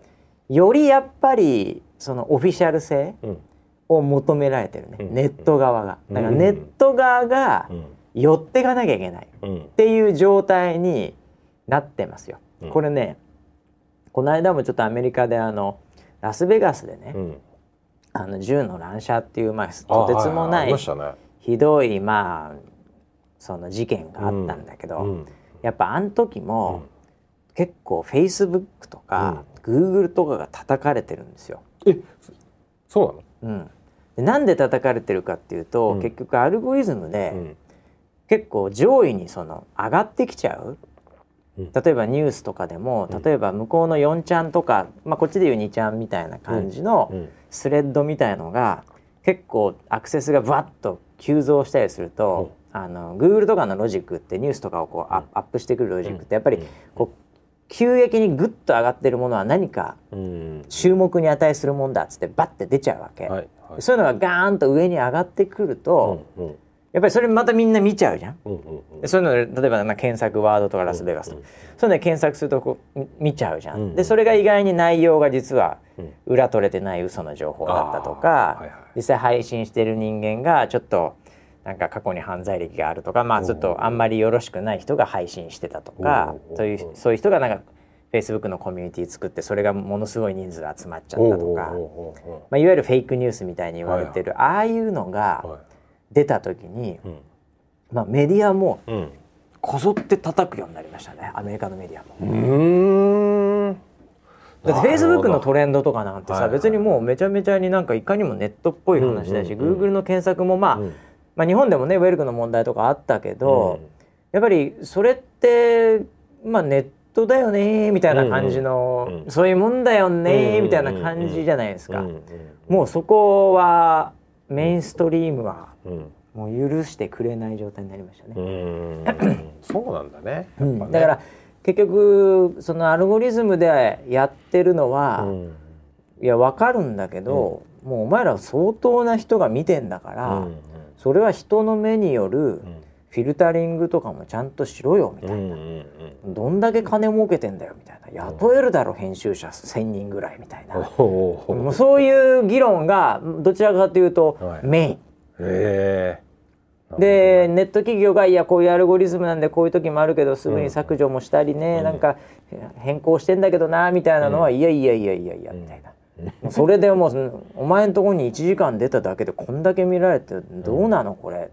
よりやっぱりそのオフィシャル性を求められてるね、うん、ネット側が。だからネット側が寄っていかなきゃいけないっていう状態になってますよ。これねこの間もちょっとアメリカであのラスベガスでね、あの銃の乱射っていう、まあ、とてつもない、ね、ひどいまあその事件があったんだけど、うん、やっぱあの時も、うん、結構フェイスブックとか、グーグルとかが叩かれてるんですよ。えそうなの、うん、でなんで叩かれてるかっていうと、結局アルゴリズムで、結構上位にその上がってきちゃう。例えばニュースとかでも例えば向こうの4ちゃんとか、まあ、こっちでいう2ちゃんみたいな感じのスレッドみたいのが結構アクセスがバッと急増したりすると、あの Google とかのロジックってニュースとかをこうアップしてくるロジックってやっぱりこう急激にグッと上がってるものは何か注目に値するもんだっつってバッて出ちゃうわけ、はいはい、そういうのがガーンと上に上がってくると、うんうん、やっぱりそれまたみんな見ちゃうじゃん。うんうんうん、そういうの例えば、まあ、検索ワードとかラスベガスとか、うんうん、そういうので検索するとこう見ちゃうじゃん。うんうん、でそれが意外に内容が実は裏取れてない嘘の情報だったとか、はいはい、実際配信してる人間がちょっとなんか過去に犯罪歴があるとか、まあ、ちょっとあんまりよろしくない人が配信してたとかそういうそういう人がなんかフェイスブックのコミュニティ作ってそれがものすごい人数集まっちゃったとか、まあ、いわゆるフェイクニュースみたいに言われてる、ああいうのが。出た時に、うん、まあ、メディアもこぞって叩くようになりましたね。アメリカのメディアも。だってフェイスブックのトレンドとかなんてさ、別にもうめちゃめちゃになんかいかにもネットっぽい話だし、グーグルの検索もまあ、うん、まあ日本でもねウェルクの問題とかあったけど、うん、やっぱりそれってまあネットだよねみたいな感じの、うんうん、そういうもんだよねみたいな感じじゃないですか。もうそこはメインストリームはもう許してくれない状態になりましたね。(clears throat) そうなんだね、うん、だから結局そのアルゴリズムでやってるのは、うん、いや分かるんだけど、うん、もうお前ら相当な人が見てんだから、それは人の目によるフィルタリングとかもちゃんとしろよみたいな、どんだけ金儲けてんだよみたいな。雇えるだろ編集者。1,000人ぐらいみたいな、もうそういう議論がどちらかというとメイン。へでネット企業がいやこういうアルゴリズムなんでこういう時もあるけどすぐに削除もしたりね、うん、なんか変更してんだけどなみたいなのは、うん、いやいやいやいやいやみたいな。(laughs) それでもうお前んとこに1時間出ただけでこんだけ見られてどうなのこれ、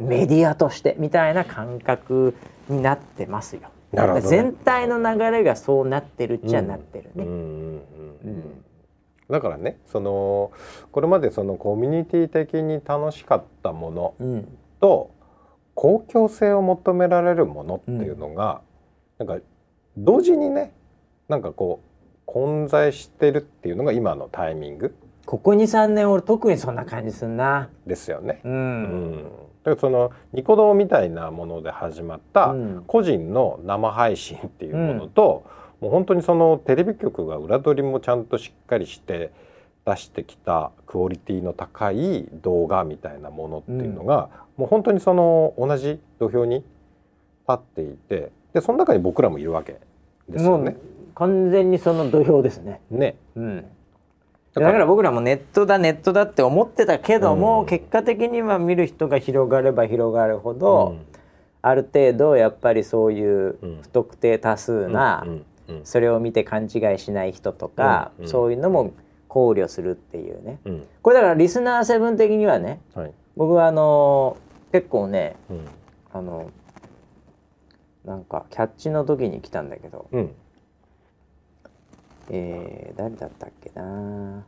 メディアとしてみたいな感覚になってますよ。ね、全体の流れがそうなってるっちゃなってるね。だからねそのこれまでそのコミュニティ的に楽しかったものと、公共性を求められるものっていうのが、うん、なんか同時にねなんかこう混在してるっていうのが今のタイミング？ここ23年俺特にそんな感じすんな。ですよね。うん、うん、だからそのニコ動みたいなもので始まった個人の生配信っていうものと、うん、もう本当にそのテレビ局が裏取りもちゃんとしっかりして出してきたクオリティの高い動画みたいなものっていうのが、うん、もう本当にその同じ土俵に立っていてでその中に僕らもいるわけですよね。完全にその土俵ですね。ね。うん。だから。僕らもネットだネットだって思ってたけども、うん、結果的には見る人が広がれば広がるほど、うん、ある程度やっぱりそういう不特定多数な、それを見て勘違いしない人とか、そういうのも考慮するっていうね、これだからリスナーセブン的にはね、はい、僕はあの結構ね、あのなんかキャッチの時に来たんだけど、えー、誰だったっけな。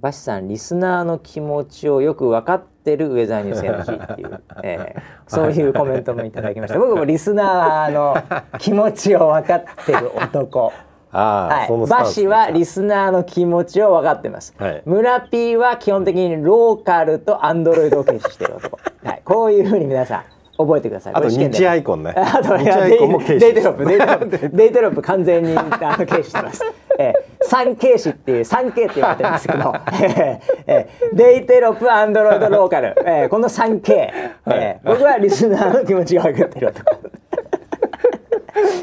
バシさんリスナーの気持ちをよく分かってるウェザーニュース NG っていう、えー、(laughs) そういうコメントもいただきました。僕もリスナーの気持ちを分かってる男。(laughs) はい、バシはリスナーの気持ちを分かってます、はい、村 P は基本的にローカルとアンドロイドを軽視してる男、はい、こういうふうに皆さん覚えてください。あと日アイコンね。(laughs) あと日アイコンも軽視。デイテ (laughs) ロップ、デイテロップ、デイテロップ。完全にあの軽視してます。えー、三軽視っていう三 K って言われてるんですけど、(laughs) えー、デイテロップ、アンドロイドローカル、えー、この三 K、えー、僕はリスナーの気持ちが分かってると。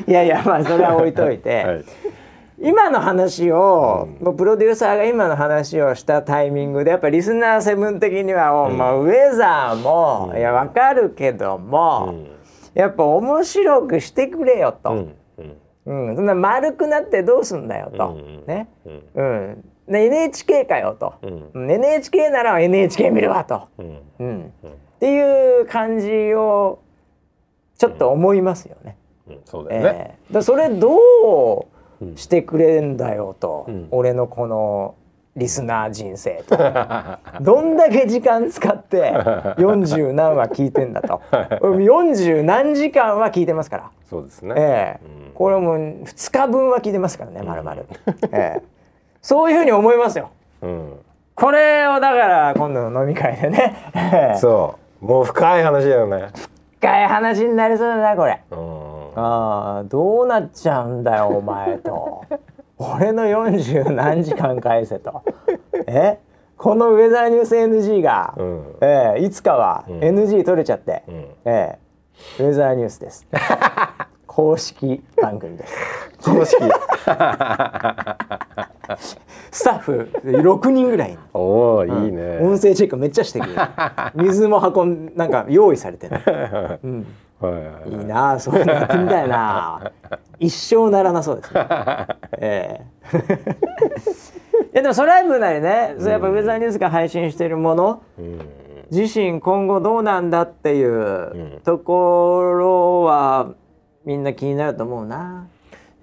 いやいやまあそれは置いといて、はい、今の話を、うん、もうプロデューサーが今の話をしたタイミングでやっぱリスナーセブン的には、うん、まあ、ウェザーも、うん、いやわかるけども、やっぱ面白くしてくれよと。うん。そんな丸くなってどうすんだよと、ね、うん。で NHK かよと、うん、NHK なら NHK 見るわと、うん。っていう感じをちょっと思いますよね。そうだよね、えー、だそれどうしてくれんだよと、俺のこのリスナー人生と。(laughs) どんだけ時間使って (laughs) 40何話聞いてんだと。40何時間は聞いてますから。そうですね、えー、これもう2日分は聞いてますからねまるまる。そういうふうに思いますよ、うん、これをだから今度の飲み会でねそう。もう深い話だよね。深い話になりそうだなこれ、うん、ああどうなっちゃうんだよお前と。俺の40何時間返せと。え？このウェザーニュース NG が、うん、えー、いつかは NG 取れちゃって、うん、えー、ウェザーニュースです。(laughs) 公式番組です。公式。スタッフ6人ぐらい。おお、いいね。音声チェックめっちゃしてくる。水も運んなんか用意されてね、(laughs) うん、いいなそういうのやってみたいな。一生ならなそうですね。(laughs) ええ。(laughs) いやでもソライブなりね、うん、やっぱウェザーニュースが配信しているもの、うん、自身今後どうなんだっていうところはみんな気になると思うな。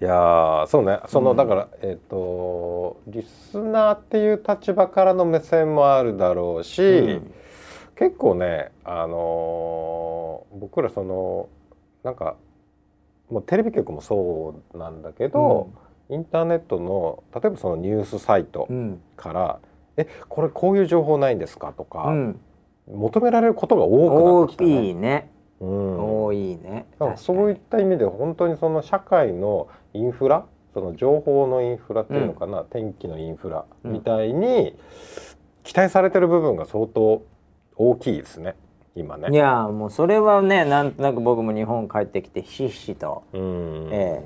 いやそうね。その、うん、だからえっ、ー、とリスナーっていう立場からの目線もあるだろうし、うん、結構ねあのー、僕らそのなんかもうテレビ局もそうなんだけど、うん、インターネットの例えばそのニュースサイトから「えこれこういう情報ないんですか?」とか、求められることが多くなってきたね。大きいね。うん、多いね。そういった意味で本当にその社会のインフラその情報のインフラっていうのかな、うん、天気のインフラみたいに期待されてる部分が相当大きいですね今ね。いやもうそれはねなんとなく僕も日本帰ってきてひしひしと、え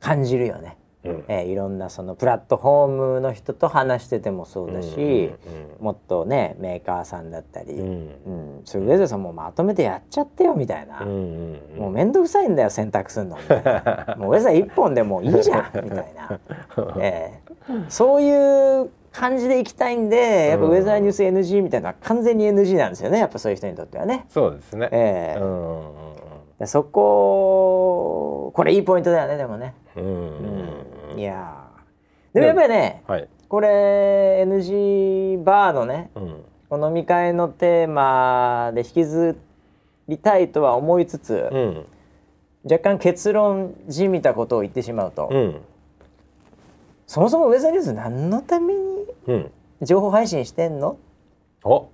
ー、感じるよね。うん、えー、いろんなそのプラットフォームの人と話しててもそうだし、うんうんうん、もっとねメーカーさんだったり、うん、うん、それウェザーさんもまとめてやっちゃってよみたいな、うんうんうん、もう面倒くさいんだよ選択するのみたいなもうウェザー一本でもいいじゃんみたいな、(laughs) えー、そういう感じでいきたいんでやっぱウェザーニュース NG みたいな完全に NG なんですよねやっぱそういう人にとってはね。そうですね、えー、うんそここれいいポイントだよねでもね。うん、うん、いやでもやっぱりね、はい、これ NG バーのね、うん、飲み会のテーマで引きずりたいとは思いつつ、うん、若干結論じみたことを言ってしまうと、うん、そもそもウェザーニュース何のために情報配信してんの、っ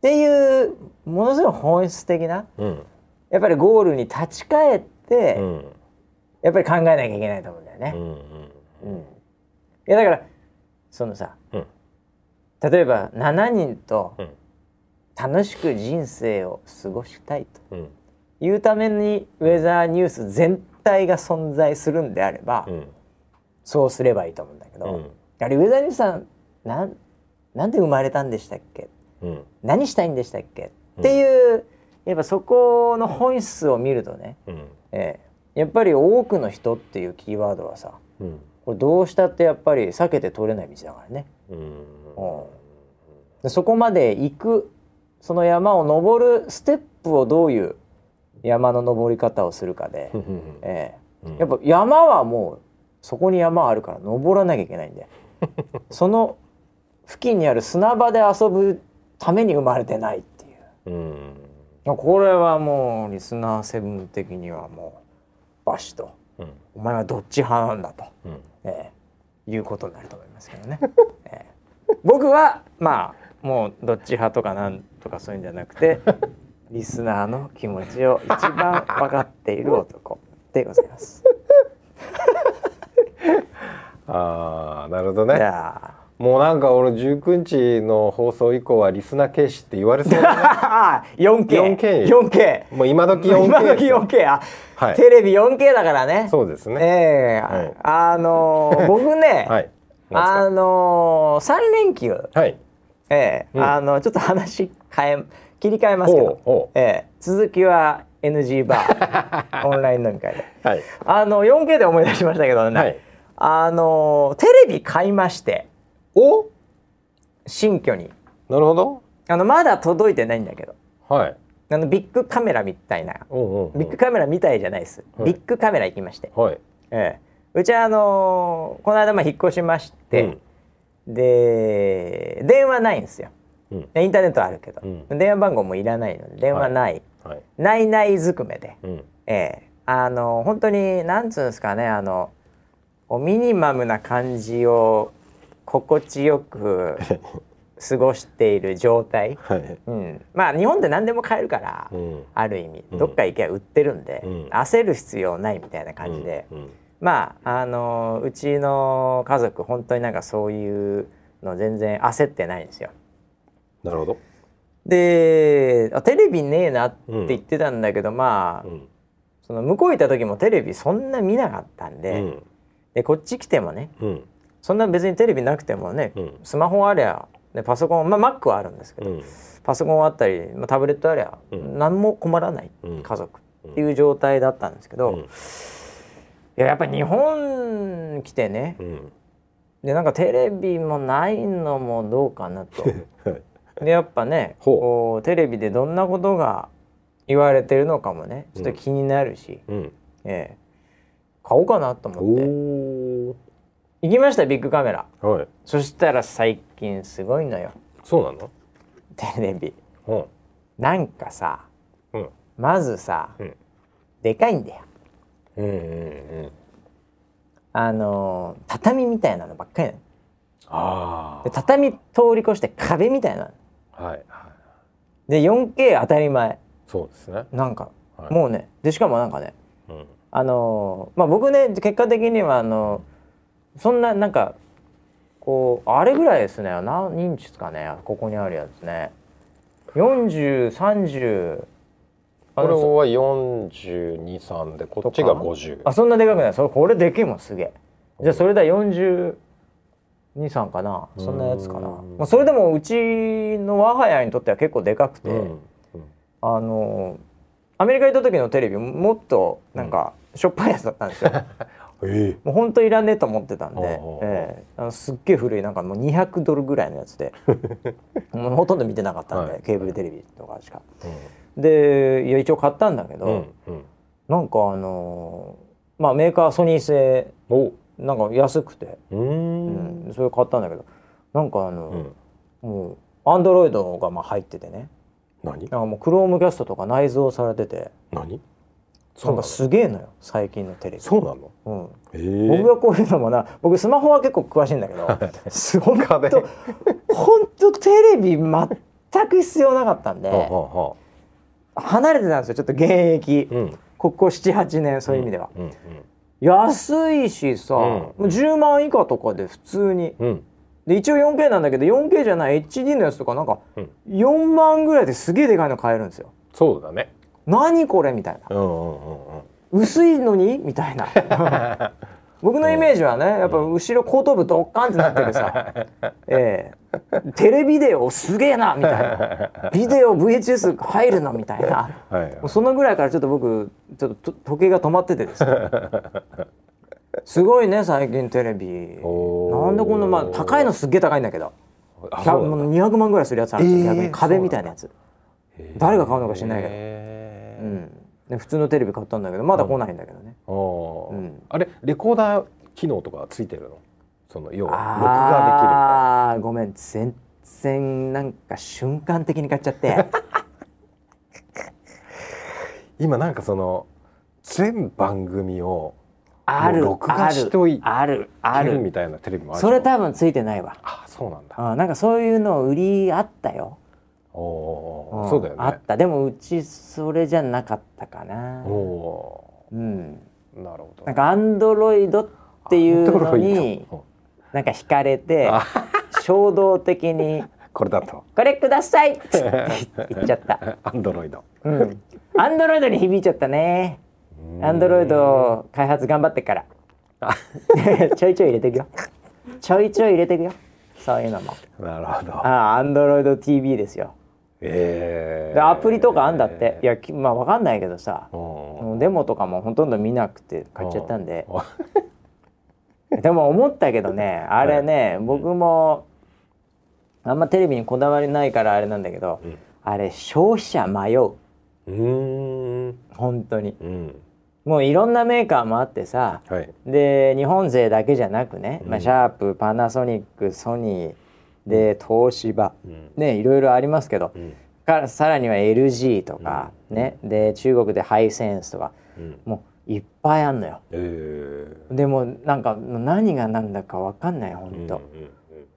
ていうものすごい本質的な、やっぱりゴールに立ち返って、やっぱり考えなきゃいけないと思うんだよね。うん、うん、いやだからそのさ、うん、例えば7人と楽しく人生を過ごしたいというためにウェザーニュース全体が存在するんであれば、うん、そうすればいいと思うんだけど、うん、あれウェザーニュースさんなんなんで生まれたんでしたっけ、うん、何したいんでしたっけ、っていうやっぱそこの本質を見るとね、うん、ええやっぱり多くの人っていうキーワードはさ、うん、これどうしたってやっぱり避けて通れない道だからね。うん、でそこまで行くその山を登るステップをどういう山の登り方をするかで、えー、やっぱ山はもうそこに山あるから登らなきゃいけないんで (laughs) その付近にある砂場で遊ぶために生まれてないっていう、うん、これはもうリスナーセブン的にはもうバシと、うん、お前はどっち派なんだと、うん、えー、いうことになると思いますけどね。(laughs) えー、僕はまあもうどっち派とかなんとかそういうんじゃなくて (laughs) リスナーの気持ちを一番分かっている男でございます。ああなるほどね。もうなんか俺19日の放送以降はリスナー軽視って言われそうだね。4K 4K 4K もう今時 4K 今時 4K あ、はい、テレビ 4K だからね。そうですね。ええ。ーはい、あのー、(laughs) 僕ね、はい、あのー、3連休。はい。ええ。ーうん、あのちょっと話変え切り替えますけど、ええ。ー、続きは NG バー。(laughs) オンライン飲み会で、はい、あの 4K で思い出しましたけどね、はい、あのテレビ買いまして。お？新居に。なるほど。あのまだ届いてないんだけど。はい。あのビッグカメラみたいな、うんうビッグカメラみたいじゃないです、はい、ビッグカメラ行きまして、はい。ええ、うちはあのー、この間まあ引っ越しまして、うん、で電話ないんですよ、うん、インターネットあるけど、うん、電話番号もいらないので電話ない、はい、ないないずくめで、うん、ええ。あの本当になんつうんですかねあのミニマムな感じを心地よく (laughs) 過ごしている状態、はい、うん、まあ日本で何でも買えるから、うん、ある意味どっか行けば売ってるんで、うん、焦る必要ないみたいな感じで、うん、まああのうちの家族本当になんかそういうの全然焦ってないんですよ。なるほど。であテレビねえなって言ってたんだけど、まあ、その向こう行った時もテレビそんな見なかったんで,、でこっち来てもね、そんな別にテレビなくてもね、うん、スマホありゃでパソコンまあ Mac はあるんですけど、うん、パソコンあったり、まあ、タブレットありゃ、うん、何も困らない家族っていう状態だったんですけど、いややっぱり日本来てね、でなんかテレビもないのもどうかなと。(laughs) でやっぱねこうテレビでどんなことが言われてるのかもねちょっと気になるし、ええ、買おうかなと思って。行きましたビッグカメラ、はい、そしたら最近すごいのよ。そうなの？テレビ、うん、なんかさ、うん、まずさ、うん、でかいんだよ、うんうんうん、あの畳みたいなのばっかりなの。あで畳通り越して壁みたいなの。はい、はい、で 4K 当たり前。そうですね。なんか、はい、もうねでしかもなんかね、うん、あのまあ僕ね結果的にはあの、そんななんかこうあれぐらいですね。何インチですかね。ここにあるやつね。4030これは423でこっちが50あそんなでかくない。それこれでけえもんすげえ。じゃあそれだ423かな。そんなやつかな。まあ、それでもうちの我が家にとっては結構でかくて、うん。うん、あのアメリカ行った時のテレビもっとなんかしょっぱいやつだったんですよ。(laughs) えー、もう本当いらねえと思ってたんで、えー、あのすっげえ古いなんかもう200ドルぐらいのやつで (laughs) もうほとんど見てなかったんで、はい、ケーブルテレビとかしか。うん、でいや一応買ったんだけど、うんうん、なんかあのー、まあメーカーソニー製なんか安くて。うん、それ買ったんだけどなんかあの、うん、もうアンドロイドがまあ入っててね。何？なんかもうクロームキャストとか内蔵されてて。何？なんかすげえのよ最近のテレビ。そうなの、うん、え。ー、僕がこういうのもな僕スマホは結構詳しいんだけどすごく本当テレビ全く必要なかったんで離れてたんですよちょっと現役、うん、ここ78年そういう意味では、安いしさ、うん、10万以下とかで普通に、うん、で一応 4K なんだけど 4K じゃない HD のやつとかなんか4万ぐらいですげえでかいの買えるんですよ。そうだね何これみたいな、薄いのにみたいな。(laughs) 僕のイメージはねやっぱ後ろ後頭部ドッカンってなってるさ、えー、テレビデオすげえなみたいな。(laughs) ビデオ VHS 入るのみたいな、はい、そのぐらいからちょっと僕ちょっと時計が止まっててですね。(laughs) すごいね最近テレビ。なんでこんなまあ高いのすっげえ高いんだけど。200万ぐらいするやつあるんですよ、えー、逆に壁みたいなやつ。誰が買うのか知らないけど。うん、普通のテレビ買ったんだけどまだ来ないんだけどね、うん、あれレコーダー機能とかついてるの？その要は録画できる。あごめん。全然なんか瞬間的に買っちゃって。(laughs) 今なんかその全番組をある録画しといあるあるみたいなテレビもあるそれ多分ついてないわ。あそうなんだ。あなんかそういうの売りあったよおそうだよね。あった。でもうちそれじゃなかったかな。おうん。なるほど。なんかアンドロイドっていうのになんか惹かれて衝動的にこれだと。これください！(laughs) って言っちゃった。アンドロイド。うん。アンドロイドに響いちゃったね。アンドロイド開発頑張ってから。(laughs) ちょいちょい入れていくよ。ちょいちょい入れていくよ。そういうのも。なるほど。ああアンドロイド TV ですよええでアプリとかあんだって。いやきまあわかんないけどさ。もうデモとかもほとんど見なくて買っちゃったんで。(laughs) でも思ったけどねあれね、僕もあんまテレビにこだわりないからあれなんだけど、うん。あれ消費者迷う。うん。本当に。うん。もういろんなメーカーもあってさはい。で日本勢だけじゃなくね、まあ、うんシャープパナソニックソニーで東芝。うん。ねいろいろありますけど、うん。からさらには LG とか、ねで中国でハイセンスとか。うん。もういっぱいあんのよ。ええでもなんか何が何だか分かんないほんと、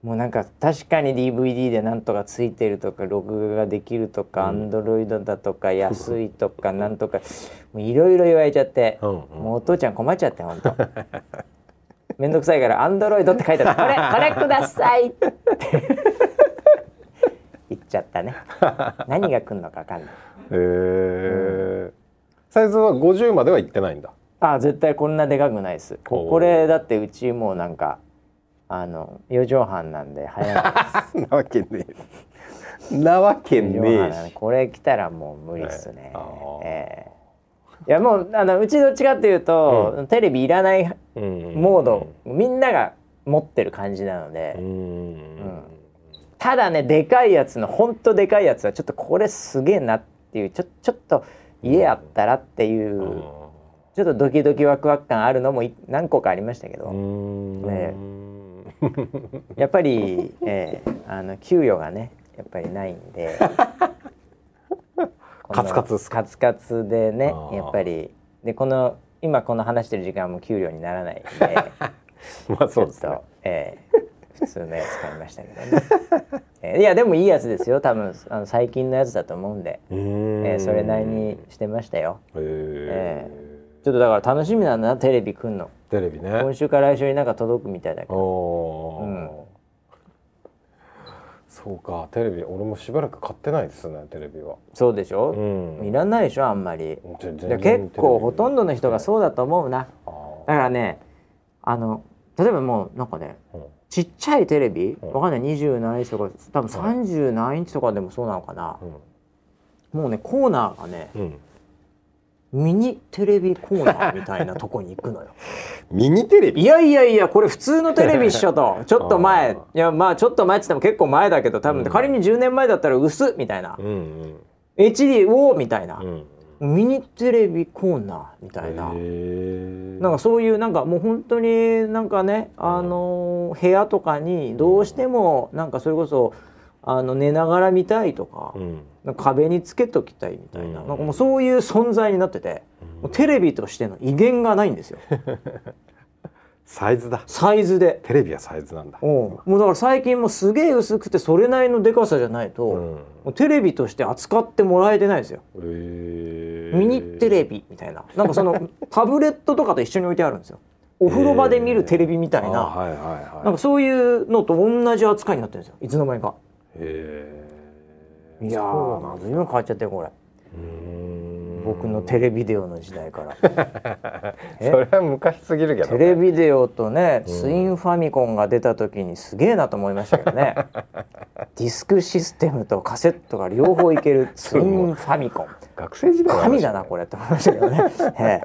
もうなんか確かに DVD でなんとかついてるとか録画ができるとか、うん。Android だとか安いとかなんとか。いろいろ言われちゃって、もうお父ちゃん困っちゃってほんと (laughs) めんどくさいから「Android」って書いてある「(laughs) これこれください」って。(laughs) 言っちゃったね。(laughs) 何が来るのか分かんない。ええサイズは50までは行ってないんだ。あ絶対こんなでかくないです。ここれだってうちもうなんかあの4畳半なんで早いです。なわけねえ。なわけ4畳ねえしこれ来たらもう無理っすね、ええいやもうあのうちどっちかっていうと、テレビいらないモード、みんなが持ってる感じなので、うん。ただねでかいやつのほんとでかいやつはちょっとこれすげえなっていうちょちょっと家あったらっていう、うん。ちょっとドキドキワクワク感あるのもい何個かありましたけど、うん。ね。やっぱり、ええあの給与がねやっぱりないんで (laughs) カツカツカツカツでねやっぱり。でこの今この話してる時間も給料にならないんで。(laughs) まあそうですね。ええ。普通のやつ買いましたけどね、(laughs) ええ。いやでもいいやつですよ。多分あの最近のやつだと思うんで、うん。ええそれなりにしてましたよ。えちょっとだから楽しみなんだなテレビ来んの。テレビね。今週から来週になんか届くみたいだけおど。おー、うんそうか。テレビ俺もしばらく買ってないですねテレビは。そうでしょ、うん。いらないでしょあんまり。結構ほとんどの人がそうだと思うな。あだからねあの例えばもうなんかねーちっちゃいテレビ？うん。わかんない。20何インチとか多分30何インチとかでもそうなのかな。うん。もうねコーナーがねうんうんミニテレビコーナーみたいなとこに行くのよ。(laughs) ミニテレビ？いやいやいやこれ普通のテレビっしょ。と (laughs) ちょっと前。いやまあちょっと前って言っても結構前だけど多分、うん。仮に10年前だったら薄っみたいな、うん HD おーみたいな。う、んミニテレビコーナーみたいな、へなんかそういうなんかもう本当になんかね、あのー部屋とかにどうしてもなんかそれこそあの寝ながら見たいとか,、壁につけときたいみたいな,、うん。なんかもうそういう存在になってて、もうテレビとしての威厳がないんですよ。(laughs) サイズだ。サイズで。テレビはサイズなんだ。うん。もうだから最近もうすげえ薄くてそれなりのでかさじゃないと、うん。もうテレビとして扱ってもらえてないですよ。ミニテレビみたいな。なんかその (laughs) タブレットとかと一緒に置いてあるんですよ。お風呂場で見るテレビみたいな、あはいはいはい。なんかそういうのと同じ扱いになってるんですよ。いつの間にかへえいやー随分変わっちゃってるこれ。僕のテレレビデオの時代から。(laughs) え？それは昔すぎるけどテレビデオとねツインファミコンが出た時にすげえなと思いましたけどね。(laughs) ディスクシステムとカセットが両方いけるツインファミコン。学生時代神だなこれって思いましたけどね、(laughs) ええ。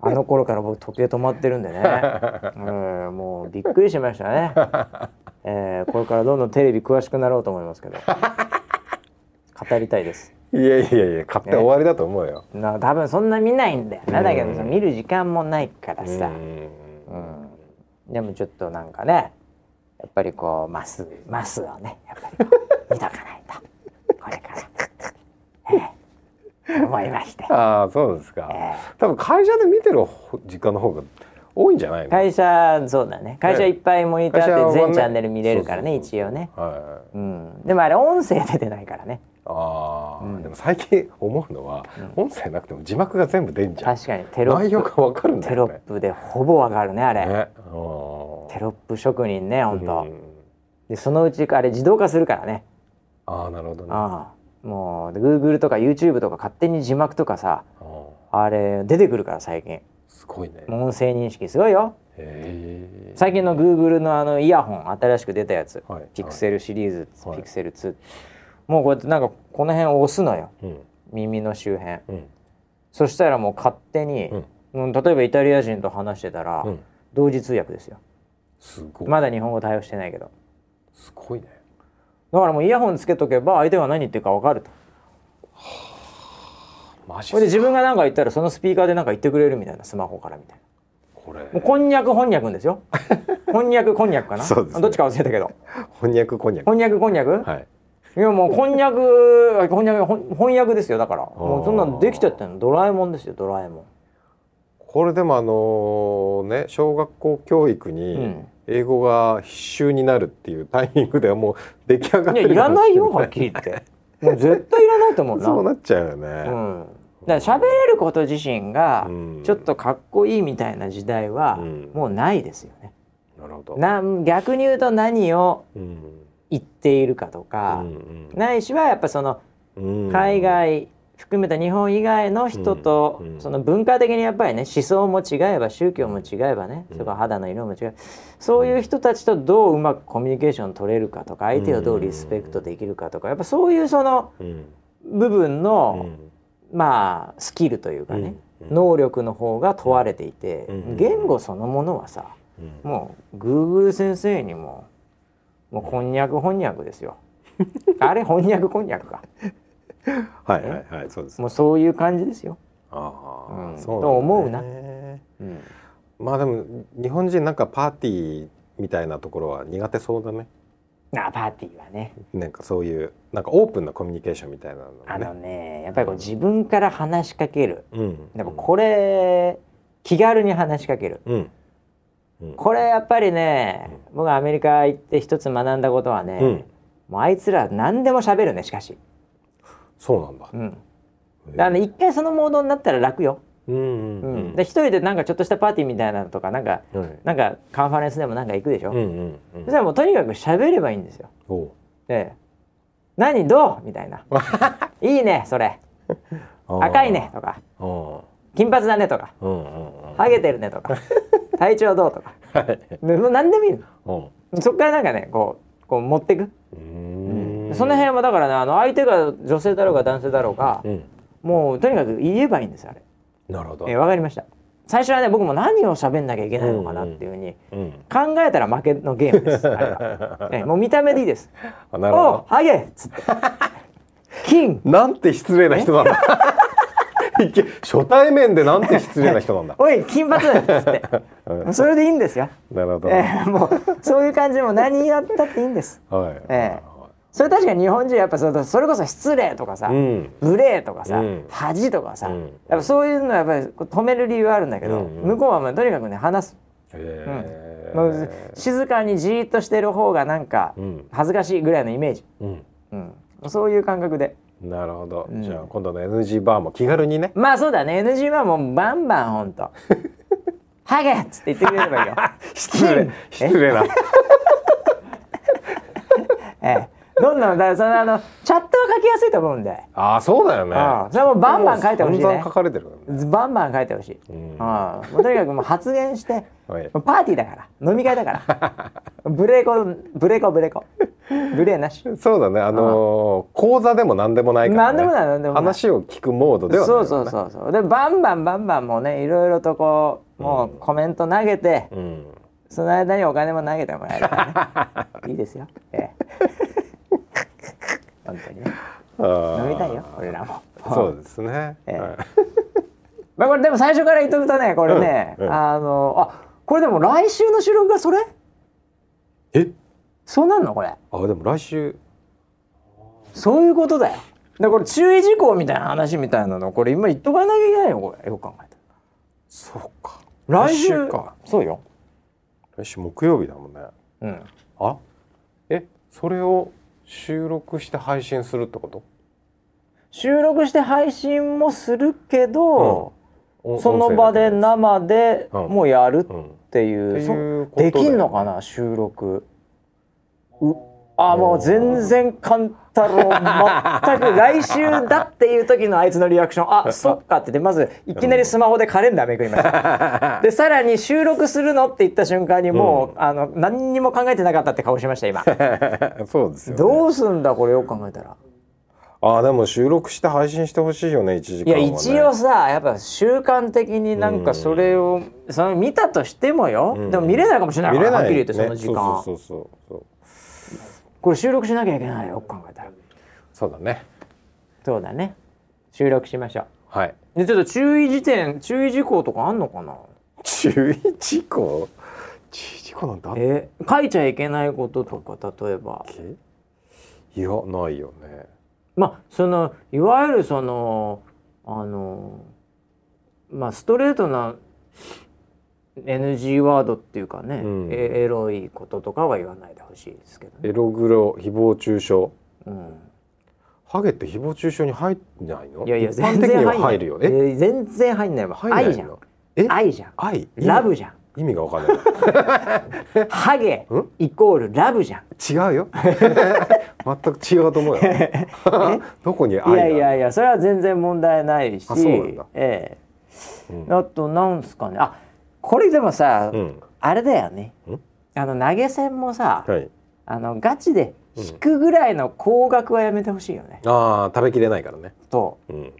あの頃から僕時計止まってるんでね、うん、もうびっくりしましたね、ええこれからどんどんテレビ詳しくなろうと思いますけど。語りたいです。いやいやいや買って終わりだと思うよ、な多分そんな見ないんだよ。なだけどさうん見る時間もないからさ、うん。うん、でもちょっとなんかねやっぱりこうマスマスをねやっぱり (laughs) 見とかないと。これから、ええ。思いまして。ああそうですか、え多分会社で見てる時間の方が多いんじゃないの？会社そうだね。会社いっぱいモニターって全チャンネル見れるからね一応ね。はいうん。でもあれ音声出てないからね。ああ、うん。でも最近思うのは、音声なくても字幕が全部出んじゃん。確かに。テロ内容ップかるんだテロップでほぼわかるねあれ。ね。うんテロップ職人ね本当、うん。でそのうちあれ自動化するからね。ああなるほどね。ああもう Google とか YouTube とか勝手に字幕とかさあれ出てくるから最近すごいね。音声認識すごいよ。最近の Google のあのイヤホン新しく出たやつ、はい、ピクセルシリーズ、はい、ピクセル2もうこうやってなんかこの辺を押すのよ、うん、耳の周辺、うん、そしたらもう勝手に、うん、例えばイタリア人と話してたら、同時通訳ですよ。すごい。まだ日本語対応してないけど。すごいね。だからもうイヤホンつけとけば相手が何言ってるか分かると。マジで自分が何か言ったらそのスピーカーで何か言ってくれるみたいなスマホからみたいな。これもうこんにゃくこんにゃくですよ。(laughs) こんにゃくこんにゃくかな？そうです、ね、どっちか忘れたけど。こんにゃくこんにゃく。こんにゃくこんにゃく？はい。いやもうこんにゃくこんにゃく翻訳ですよだからもうそんなのできちゃってるのドラえもんですよドラえもん。これでもあのね小学校教育に英語が必修になるっていうタイミングではもう出来上がってるいやいらないよはっきり言って (laughs) もう絶対いらないと思うなそうなっちゃうよね、うん、だから喋れること自身がちょっとかっこいいみたいな時代はもうないですよね、なるほど。な逆に言うと何を言っているかとか、ないしはやっぱその海外含めた日本以外の人と、その文化的にやっぱりね思想も違えば宗教も違えばね、うん、それから肌の色も違う。そういう人たちとどううまくコミュニケーション取れるかとか相手をどうリスペクトできるかとかやっぱそういうその部分の、まあスキルというかね、能力の方が問われていて、言語そのものはさ、もう Google 先生にももうこんにゃく翻訳ですよ。(laughs) あれ翻訳こんにゃくか。はいはいはいそうです。もうそういう感じですよ。ああ、うん、そう、ね、と思うな、うん、まあでも日本人なんかパーティーみたいなところは苦手そうだねあパーティーはね。なんかそういうなんかオープンなコミュニケーションみたいなの、ね、あのねやっぱりこう自分から話しかける、うん、やっぱこれ気軽に話しかける、うん。うん、これやっぱりね、僕アメリカ行って一つ学んだことはね、もうあいつら何でも喋るねしかし。そうなんだ。うん。だからね一回そのモードになったら楽よ。うんうん。うん、で一人でなんかちょっとしたパーティーみたいなのとかなんか、はい、なんかカンファレンスでもなんか行くでしょ、うんうんうん、そしたらもうとにかく喋ればいいんですよ。で「何どう?」みたいな「(laughs) いいねそれ。赤いね」とか「金髪だね」とか「ハゲてるね」とか「(laughs) 体調どう?」とか、はい、何でもいいの。そっからなんかねこうこう持ってく。うん。その辺はだからねあの相手が女性だろうが男性だろうが、うん、もうとにかく言えばいいんですあれ。なるほど。えー、かりました。最初はね僕も何を喋んなきゃいけないのかなっていうふうに考えたら負けのゲームです。あれは、(laughs) えー、もう見た目でいいです。なるほど。おハゲっつって。金。なんて失礼な人なんだ。初対面でなんて失礼な人なんだ。おい金髪っつって、それでいいんですよ。なるほど。えー、もうそういう感じも何やったっていいんです。はい。えーそれ確かに日本人やっぱそれこそ失礼とかさ、うん、無礼とかさ、うん、恥とかさ、うん、やっぱそういうのはやっぱり止める理由あるんだけど、うんうん、向こうはまあとにかくね話す。へうん、静かにじっとしてる方がなんか恥ずかしいぐらいのイメージ、うん。そういう感覚で。なるほど、じゃあ今度の NG バーも気軽にね。まあそうだね。NG バーもバンバンほんと「(laughs) ハゲ!」っつって言ってくれればいいよ。(laughs) 失礼。失礼な。(laughs) ええ (laughs) どんどんだそのあのチャットは書きやすいと思うんでああそうだよね。それもバンバン書いてほしいね。書かれてる、バンバン書いてほしい、うん、もうとにかくもう発言してパーティーだから。飲み会だから。(laughs) ブレーコブレーコブレーコブレーなし。そうだね。あのー、講座でも何でもないから、ね、何でもない何でもない。話を聞くモードではない、ね、そうそうそうそう。でバンバンバンバンもうねいろいろとこうもうコメント投げて、うん、その間にお金も投げてもらえるからね。(laughs) いいですよ、ええ本当にね。飲みたいよ俺らも。そうですね、ええ、はい、(laughs) まあこれでも最初から言っとくとねこれね、うんうん、あのあこれでも来週の収録がそれ？え？そうなんのこれ？あでも来週。そういうことだよ。でこれ注意事項みたいな話みたいなのこれ今言っとかなきゃいけないよこれよく考えたら。そうか。来週か。そうよ。来週木曜日だもんね。うん。あ？え？それを収録して配信するってこと？収録して配信もするけど、うん、その場で生でもうやるっていう、うん、できんのかな収録。あもう全然勘太郎全く来週だっていう時のあいつのリアクション。あ (laughs) そっかって。でまずいきなりスマホでカレンダーめくりました。(laughs) でさらに収録するのって言った瞬間にもう、うん、あの何にも考えてなかったって顔しました今。(laughs) そうですよ、ね、どうすんだこれよく考えたら。あでも収録して配信してほしいよね1時間、ね、いや一応さやっぱ習慣的になんかそれを、うん、その見たとしてもよ、うん、でも見れないかもしれないから、はっきり言ってその時間、ね、そうそうそうそうこれ収録しなきゃいけないよ考えたら。そうだね。そうだね。収録しましょう。はい。でちょっと注意事点注意事項とかあんのかな？注意事項？注意事項なんだえー、書いちゃいけないこととか例えば。いやないよね。まあそのいわゆるそのあのまあストレートな NG ワードっていうかね、うん、エロいこととかは言わないでほしいですけど、ね、エログロ誹謗中傷、うん、ハゲって誹謗中傷に入ってないの？いやいや全然入るよえ？ー、全然入んないわ。愛じゃん。愛じゃん。愛？ラブじゃん。意味がわかんない。(laughs) ハゲイコールラブじゃん。違うよ。(laughs) 全く違うと思うよ。(laughs) どこに愛いやいやいやそれは全然問題ないし。あそうなんだ。ええ。ーうん、あとなんすかね。あこれでもさ、うん、あれだよね。あの投げ銭もさ、はい、あのガチで引くぐらいの高額はやめてほしいよね、うん、ああ食べきれないからね。と、う。ん、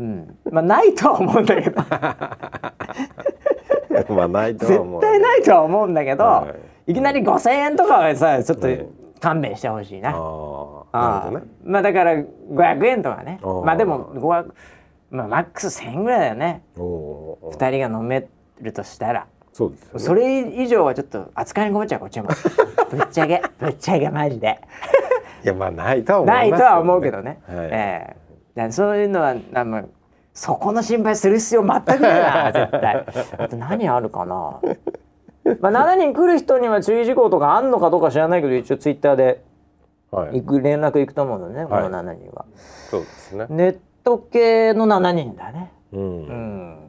うん、まあないとは思うんだけど。(laughs) まあないと絶対ないとは思うんだけど、はい、いきなり5,000円とかはさちょっと勘弁してほしいな。ああ、ね、まあだから500円とかね。まあでも500まあマックス1,000円ぐらいだよね。2人が飲めるとしたら。そうです、ね、それ以上はちょっと扱いに困っちゃうこっちも。(laughs) ぶっちゃけぶっちゃけマジで。いやまあないとは思う、ね、ないとは思うけどね、はい、ええ。ー、そういうのはあのそこの心配する必要全くないな (laughs) 絶対。あと何あるかな。まあ7人来る人には注意事項とかあんのかどうか知らないけど一応ツイッターで行く、はい、連絡行くと思うのね、この7人は、そうですね。ネット系の7人だね。うん、うん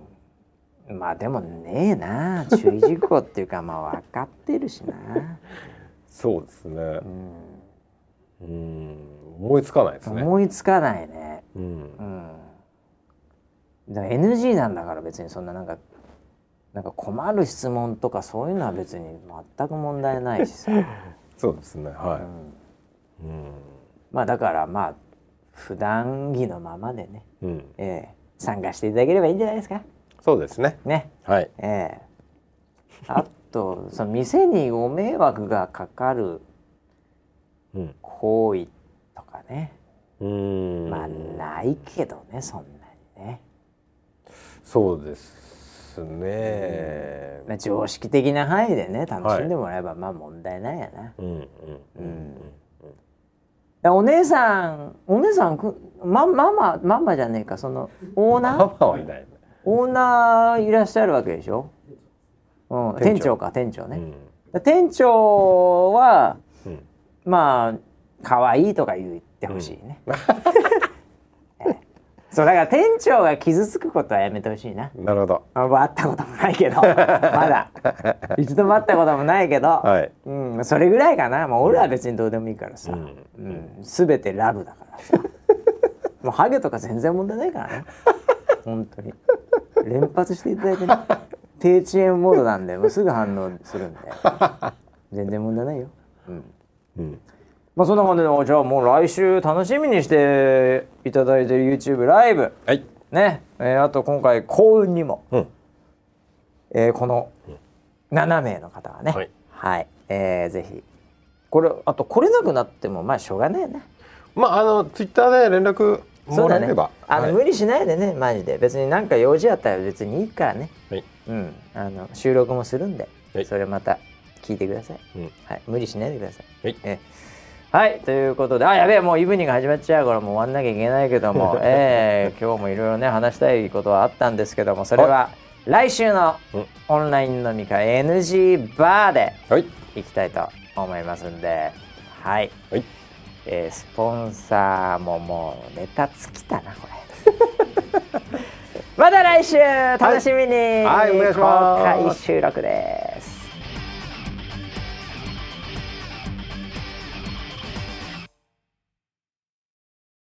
まあでもねえな。注意事項っていうか (laughs) まあ分かってるしな。そうですね。うん、思いつかないですね。思いつかないね。うん、うん。だから NG なんだから別にそんななんかなんか困る質問とかそういうのは別に全く問題ないしさ。(laughs) そうですね。はい、うん、うん、まあだからまあ普段着のままでね、うん、えー、参加していただければいいんじゃないですかそうですね。ね。はい。ええ。ー、あとその店にご迷惑がかかる行為とかね、うん、まあないけどねそんなにね。そうですね、まあ、常識的な範囲でね楽しんでもらえば、はい、まあ問題ないやな。うんうんうんお姉さんお姉さんくまママママじゃねえかそのオーナー？ママはいないオーナーいらっしゃるわけでしょ、うん、店長。か。店長ね、うん、店長は、うん、まあ可愛いとか言ってほしいね、うん。(laughs) そうだから店長が傷つくことはやめてほしいな。なるほど。あ会ったこともないけど、(laughs) まだ。一度も会ったこともないけど、はい、うん、それぐらいかな。もう俺は別にどうでもいいからさ、うん、す、う、べ、ん、てラブだからさ。(laughs) もうハゲとか全然問題ないからね。本当に。連発していただいてね。(laughs) 低遅延モードなんで、もうすぐ反応するんで。全然問題ないよ。うん。うんまあそんな感じでじゃあもう来週楽しみにしていただいてる YouTube ライブ、はい、ね、えー、あと今回幸運にも、うん、えー、この7名の方がね、はい、はい、えー、ぜひこれあと来れなくなってもまあしょうがないよね。まああのツイッターで連絡もらえれば、ね、あの、はい、無理しないでねマジで。別に何か用事あったら別にいいからね、はい、うん、あの収録もするんで、はい、それまた聞いてください、うん、はい、無理しないでください、はい。えーはい。ということであやべえもうイブニング始まっちゃうからもう終わんなきゃいけないけども、(laughs) えー、今日もいろいろね話したいことはあったんですけどもそれは来週のオンライン飲み会 NG バーでい。きたいと思いますんで。はい、はい、えー、スポンサーももうネタ尽きたなこれ。(laughs) また来週楽しみに、はい、はい、お願いします。公開収録です